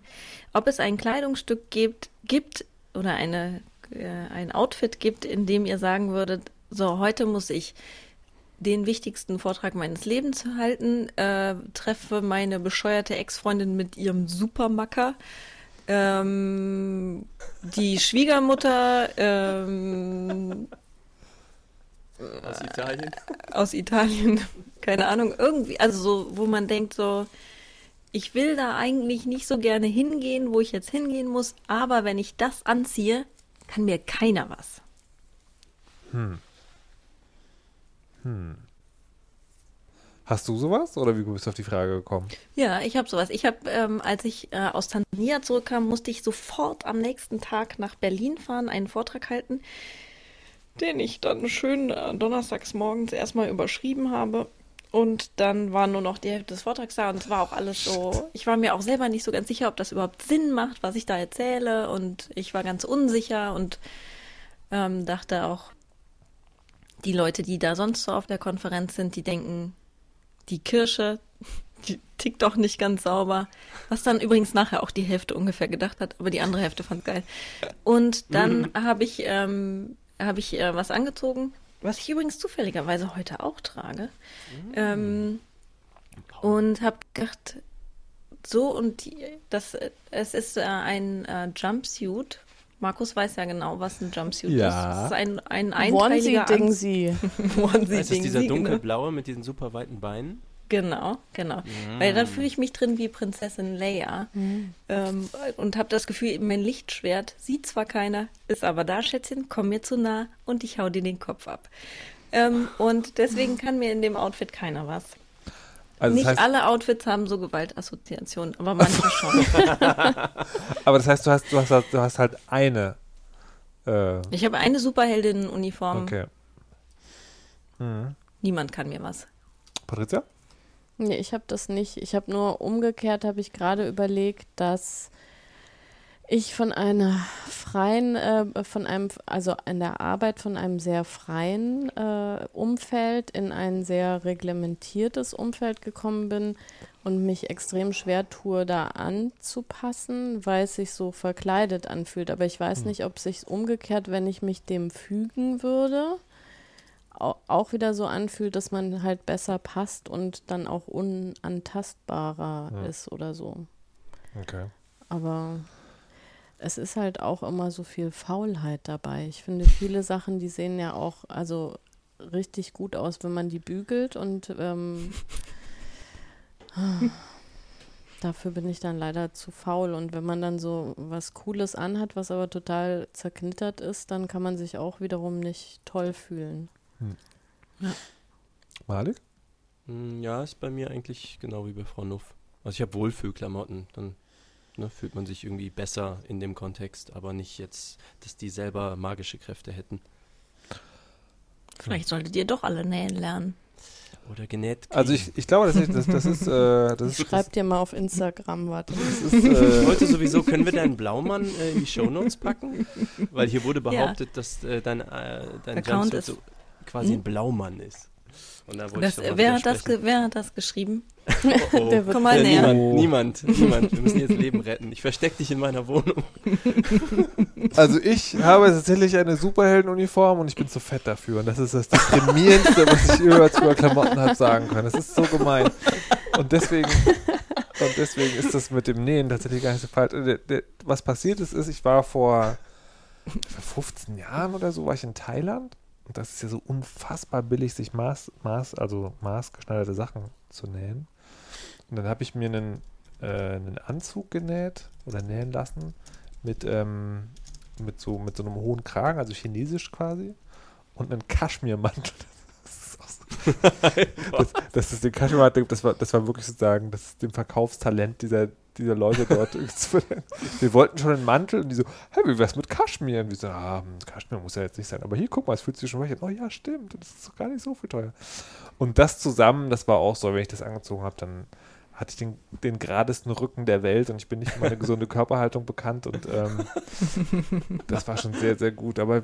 ob es ein Kleidungsstück gibt, gibt oder eine, äh, ein Outfit gibt, in dem ihr sagen würdet, so, heute muss ich den wichtigsten Vortrag meines Lebens halten, äh, treffe meine bescheuerte Ex-Freundin mit ihrem Supermacker, ähm, die Schwiegermutter ähm, Aus Italien. aus Italien, keine Ahnung, irgendwie, also so, wo man denkt so, ich will da eigentlich nicht so gerne hingehen, wo ich jetzt hingehen muss, aber wenn ich das anziehe, kann mir keiner was. Hast du sowas oder wie bist du auf die Frage gekommen? Ja, ich habe sowas. Ich habe, ähm, als ich äh, aus Tansania zurückkam, musste ich sofort am nächsten Tag nach Berlin fahren, einen Vortrag halten, den ich dann schön äh, donnerstags morgens erstmal überschrieben habe. Und dann war nur noch die Hälfte des Vortrags da und es war auch alles so. Ich war mir auch selber nicht so ganz sicher, ob das überhaupt Sinn macht, was ich da erzähle. Und ich war ganz unsicher und ähm, dachte auch, die Leute, die da sonst so auf der Konferenz sind, die denken, die Kirsche, (laughs) die tickt doch nicht ganz sauber. Was dann übrigens nachher auch die Hälfte ungefähr gedacht hat, aber die andere Hälfte fand geil. Und dann habe ich, ähm, habe ich äh, was angezogen, was ich übrigens zufälligerweise heute auch trage. Ähm, und habe gedacht, so und die, das, es ist äh, ein äh, Jumpsuit Markus weiß ja genau, was ein Jumpsuit Ja. ist. Das ist ein, ein einteiliger Onesie-Ding Anzug. sie. (laughs) Onesie Das ist Ding dieser genau. dunkelblaue mit diesen super weiten Beinen. Genau, genau. Weil dann fühle ich mich drin wie Prinzessin Leia ähm, und habe das Gefühl, mein Lichtschwert sieht zwar keiner, ist aber da, Schätzchen, komm mir zu nah und ich hau dir den Kopf ab. Ähm, und deswegen kann mir in dem Outfit keiner was. Also Nicht heißt, alle Outfits haben so Gewaltassoziationen, aber manche schon. (laughs) aber das heißt, du hast, du hast, du hast halt eine. Äh, Ich habe eine Superheldinnenuniform. okay. Mhm. Niemand kann mir was. Patricia? Nee, ich habe das nicht. Ich habe nur umgekehrt, habe ich gerade überlegt, dass ich von einer freien, äh, von einem, also in der Arbeit von einem sehr freien äh, Umfeld in ein sehr reglementiertes Umfeld gekommen bin und mich extrem schwer tue, da anzupassen, weil es sich so verkleidet anfühlt. Aber ich weiß nicht, ob es sich umgekehrt, wenn ich mich dem fügen würde, auch wieder so anfühlt, dass man halt besser passt und dann auch unantastbarer Ja. ist oder so. Okay. Aber es ist halt auch immer so viel Faulheit dabei. Ich finde, viele Sachen, die sehen ja auch also richtig gut aus, wenn man die bügelt und ähm, (laughs) dafür bin ich dann leider zu faul. Und wenn man dann so was Cooles anhat, was aber total zerknittert ist, dann kann man sich auch wiederum nicht toll fühlen. Malik? Hm, Ja, ist bei mir eigentlich genau wie bei Frau Nuff. Also ich habe Wohlfühlklamotten, dann ne, fühlt man sich irgendwie besser in dem Kontext, aber nicht jetzt, dass die selber magische Kräfte hätten. Vielleicht solltet ihr doch alle nähen lernen. Oder genäht. Also ich, ich glaube, das ist, das, das ist, äh, das ist, Schreibt dir mal auf Instagram, warte. das ist (laughs) Ich äh, wollte sowieso, können wir deinen Blaumann äh, in die Shownotes packen? Weil hier wurde behauptet, dass äh, dein, äh, dein Account Jumpsuit ist- so quasi Hm? ein Blaumann ist. Und da wollte Das, ich wer, hat das wer hat das geschrieben? Oh, oh. (laughs) Der wird Komm mal Ja, näher. niemand, niemand, (laughs) niemand. Wir müssen jetzt Leben retten. Ich versteck dich in meiner Wohnung. (laughs) Also ich habe tatsächlich eine Superheldenuniform und ich bin zu fett dafür. Und das ist das Deprimierendste, was ich über, über Klamotten habe sagen können. Das ist so gemein. Und deswegen, und deswegen ist das mit dem Nähen tatsächlich gar nicht so falsch. Der, der, was passiert ist, ist, ich war vor, vor 15 Jahren oder so, war ich in Thailand. Und das ist ja so unfassbar billig, sich Maß, Maß, also maßgeschneiderte Sachen zu nähen. Und dann habe ich mir einen, äh, einen Anzug genäht oder nähen lassen mit, ähm, mit, so, mit so einem hohen Kragen, also chinesisch quasi, und einen Kaschmirmantel. (laughs) (laughs) Das das, ist den Kaschmirmantel, das war, das war wirklich sozusagen das dem Verkaufstalent dieser, dieser Leute dort. (laughs) wir wollten schon einen Mantel und die so, hey, wie wär's mit Kaschmir? Und wir so, ah, hm, Kaschmir muss ja jetzt nicht sein, aber hier, guck mal, es fühlt sich schon weich an. Oh ja, stimmt, das ist doch gar nicht so viel teuer. Und das zusammen, das war auch so, wenn ich das angezogen habe, dann hatte ich den, den geradesten Rücken der Welt und ich bin nicht für meine (laughs) gesunde Körperhaltung bekannt und ähm, das war schon sehr, sehr gut. Aber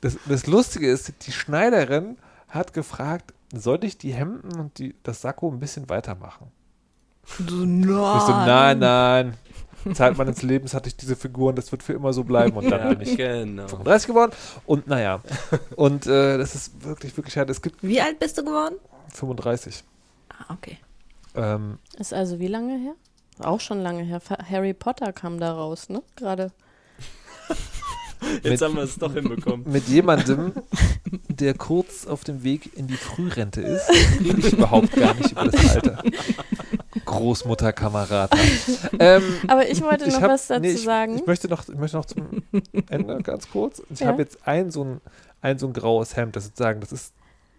das, das Lustige ist, die Schneiderin hat gefragt, soll ich die Hemden und die, das Sakko ein bisschen weitermachen? So, Ich so, nein, nein. Zeit meines Lebens hatte ich diese Figuren, das wird für immer so bleiben und dann Ja, bin ich genau. 35 geworden und naja. Und äh, das ist wirklich, wirklich schade. Es gibt Wie alt bist du geworden? 35. Ah, okay. Ähm, Ist also wie lange her? Auch schon lange her. Harry Potter kam da raus, ne? Gerade. Jetzt haben wir es doch hinbekommen. mit jemandem, der kurz auf dem Weg in die Frührente ist, rede ich überhaupt gar nicht über das Alter. Großmutterkamerad. Ähm, Aber ich wollte noch hab- was dazu nee, ich, sagen. Ich möchte, noch, ich möchte noch zum Ende ganz kurz. Ich Ja. habe jetzt ein so ein, ein so ein graues Hemd, das sozusagen, das ist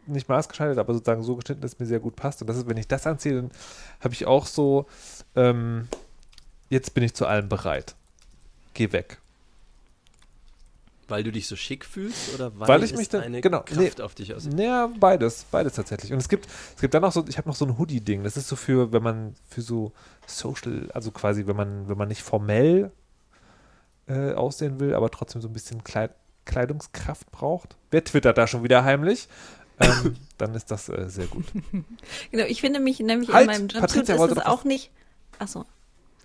nicht maßgeschneidert, aber sozusagen so geschnitten, dass es mir sehr gut passt. Und das ist, wenn ich das anziehe, dann habe ich auch so, ähm, jetzt bin ich zu allem bereit. Geh weg. Weil du dich so schick fühlst oder weil, Weil ich es mich dann- eine genau, Kraft auf dich ausübt? Naja, beides, beides tatsächlich. Und es gibt, es gibt dann noch so, ich habe noch so ein Hoodie-Ding. Das ist so für, wenn man für so Social, also quasi, wenn man, wenn man nicht formell äh, aussehen will, aber trotzdem so ein bisschen Kleid, Kleidungskraft braucht. Wer twittert da schon wieder heimlich? Ähm, (laughs) dann ist das äh, sehr gut. (laughs) Genau, ich finde mich nämlich Halt, in meinem Jumpsuit Patricia ist es was- auch nicht. Achso.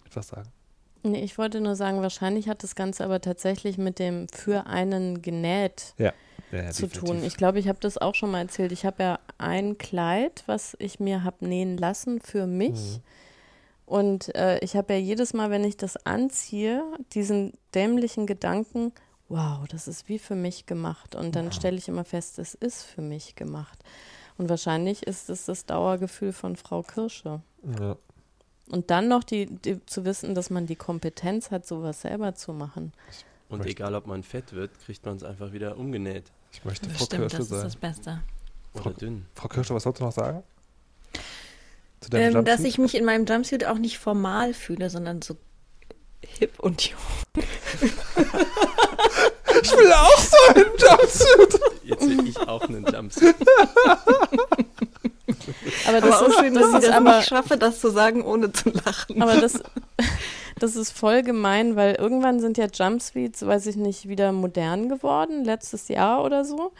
Etwas sagen. Nee, ich wollte nur sagen, wahrscheinlich hat das Ganze aber tatsächlich mit dem für einen genäht Ja, ja, zu definitiv. tun. Ich glaube, ich habe das auch schon mal erzählt. Ich habe ja ein Kleid, was ich mir habe nähen lassen für mich. Mhm. Und äh, ich habe ja jedes Mal, wenn ich das anziehe, diesen dämlichen Gedanken, wow, das ist wie für mich gemacht. Und dann stelle ich immer fest, es ist für mich gemacht. Und wahrscheinlich ist es das Dauergefühl von Frau Kirsche. Ja. Und dann noch die, die, zu wissen, dass man die Kompetenz hat, sowas selber zu machen. Und egal, ob man fett wird, kriegt man es einfach wieder umgenäht. Ich möchte Das Frau stimmt, Kirsche das ist sein. das Beste. Oder dünn. Frau Kirsche, was sollst du noch sagen? Ähm, dass ich mich in meinem Jumpsuit auch nicht formal fühle, sondern so hip und jung. (laughs) Ich will auch so einen Jumpsuit. Jetzt sehe ich auch einen Jumpsuit. (laughs) Aber das aber ist, auch schön, das dass ich das aber, nicht schaffe, das zu sagen, ohne zu lachen. aber das, (laughs) das ist voll gemein, weil irgendwann sind ja Jumpsuits, weiß ich nicht, wieder modern geworden, letztes Jahr oder so.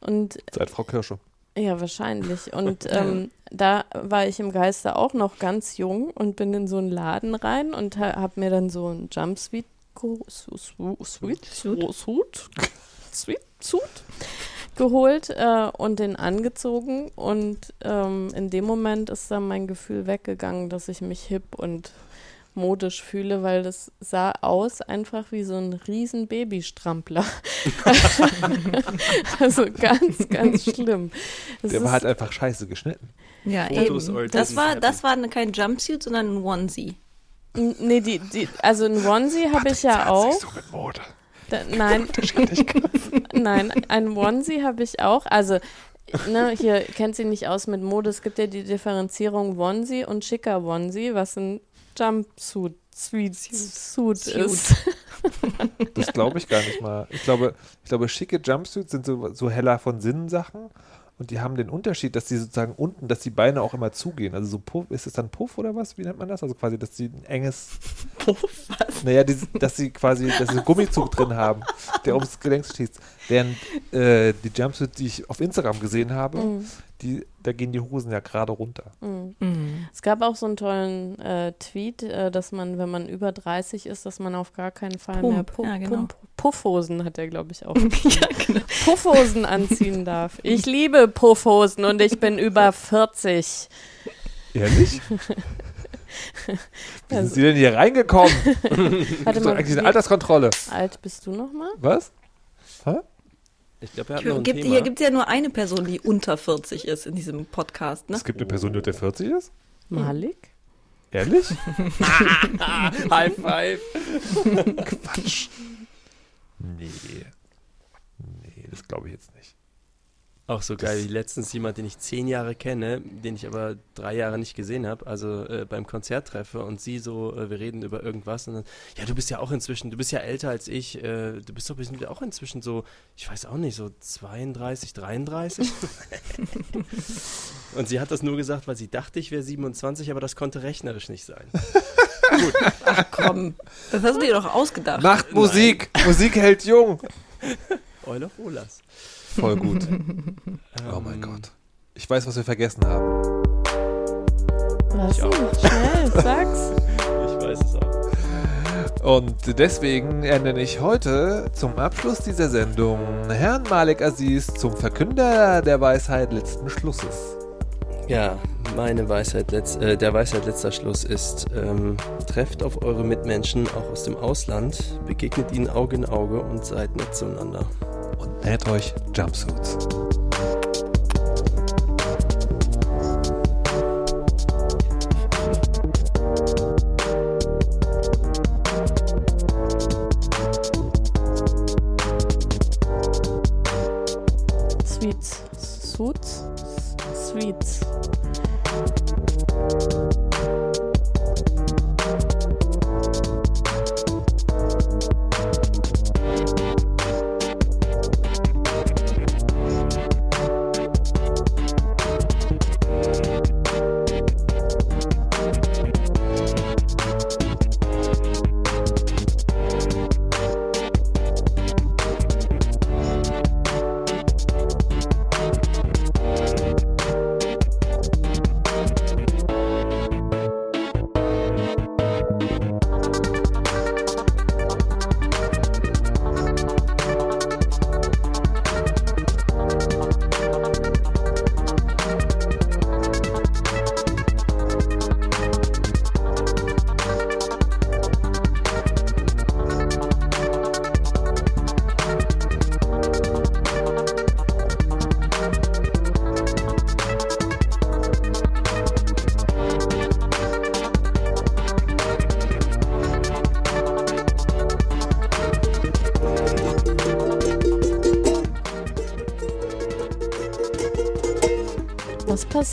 Und Seit Frau Kirsche. Ja, wahrscheinlich. Und (laughs) ähm, da war ich im Geiste auch noch ganz jung und bin in so einen Laden rein und ha habe mir dann so ein Jumpsuit geho- su- su- Suit, Geholt äh, und den angezogen und ähm, in dem Moment ist dann mein Gefühl weggegangen, dass ich mich hip und modisch fühle, weil das sah aus einfach wie so ein riesen Babystrampler. (laughs) also ganz, ganz schlimm. Es Der war halt einfach scheiße geschnitten. Ja, Fotos eben. Das war, das war kein Jumpsuit, sondern ein Onesie. Nee, die, die, also ein Onesie habe ich ja auch. So mit Mode. Da, nein, (laughs) nein, ein Onesie habe ich auch. Also, ne, hier kennt sie nicht aus mit Mode. Es gibt ja die Differenzierung Onesie und schicker Onesie, was ein Jumpsuit Suit, Suit Suit. ist. Das glaube ich gar nicht mal. Ich glaube, ich glaube, schicke Jumpsuits sind so, so heller von Sinnensachen und die haben den Unterschied, dass die sozusagen unten, dass die Beine auch immer zugehen. Also so Puff, ist es dann Puff oder was? Wie nennt man das? Also quasi, dass sie ein enges. Puff, was? Naja, die, dass sie quasi, dass sie einen Gummizug drin haben, der ums Gelenk schießt. Während äh, die Jumpsuits, die ich auf Instagram gesehen habe, Mhm. die, da gehen die Hosen ja gerade runter. Mhm. Mhm. Es gab auch so einen tollen äh, Tweet, äh, dass man, wenn man über 30 ist, dass man auf gar keinen Fall Pump, mehr Pu ja, genau. Pump Puffhosen, hat er, glaube ich, auch. (laughs) ja, genau. Puffhosen anziehen darf. Ich liebe Puffhosen und ich bin über 40. Ehrlich? (laughs) Wie Also- sind Sie denn hier reingekommen? (laughs) Warte Das ist doch mal, eigentlich eine Alterskontrolle. alt bist du noch mal? Was? Ich glaube, er hat noch ein Gibt, Thema. hier gibt es ja nur eine Person, die unter 40 ist in diesem Podcast, ne? Es gibt eine Person, die unter 40 ist? Malik? Ehrlich? (laughs) High five. Quatsch. Nee. Nee, das glaube ich jetzt nicht. Auch so geil, wie letztens jemand, den ich zehn Jahre kenne, den ich aber drei Jahre nicht gesehen habe, also äh, beim Konzert treffe und sie so, äh, wir reden über irgendwas und dann, ja, du bist ja auch inzwischen, du bist ja älter als ich, äh, du bist doch bestimmt auch inzwischen so, ich weiß auch nicht, so 32, 33. (laughs) und sie hat das nur gesagt, weil sie dachte, ich wäre 27, aber das konnte rechnerisch nicht sein. (laughs) Komm, das hast du dir doch ausgedacht. Macht Musik! Musik hält jung! Oil of Olas. Voll gut. (laughs) Oh mein Ähm, Gott. Ich weiß, was wir vergessen haben. Was Ich auch. Schnell, sag's. (laughs) Ich weiß es auch. Und deswegen ernenne ich heute zum Abschluss dieser Sendung Herrn Malik Aziz zum Verkünder der Weisheit letzten Schlusses. Ja, meine Weisheit, letz, äh, der Weisheit letzter Schluss ist, ähm, trefft auf eure Mitmenschen auch aus dem Ausland, begegnet ihnen Auge in Auge und seid nett zueinander. Und näht euch Jumpsuits.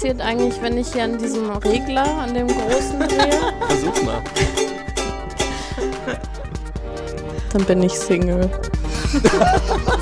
Passiert eigentlich, wenn ich hier an diesem Regler, an dem großen drehe? Versuch mal. Dann bin ich Single. (laughs)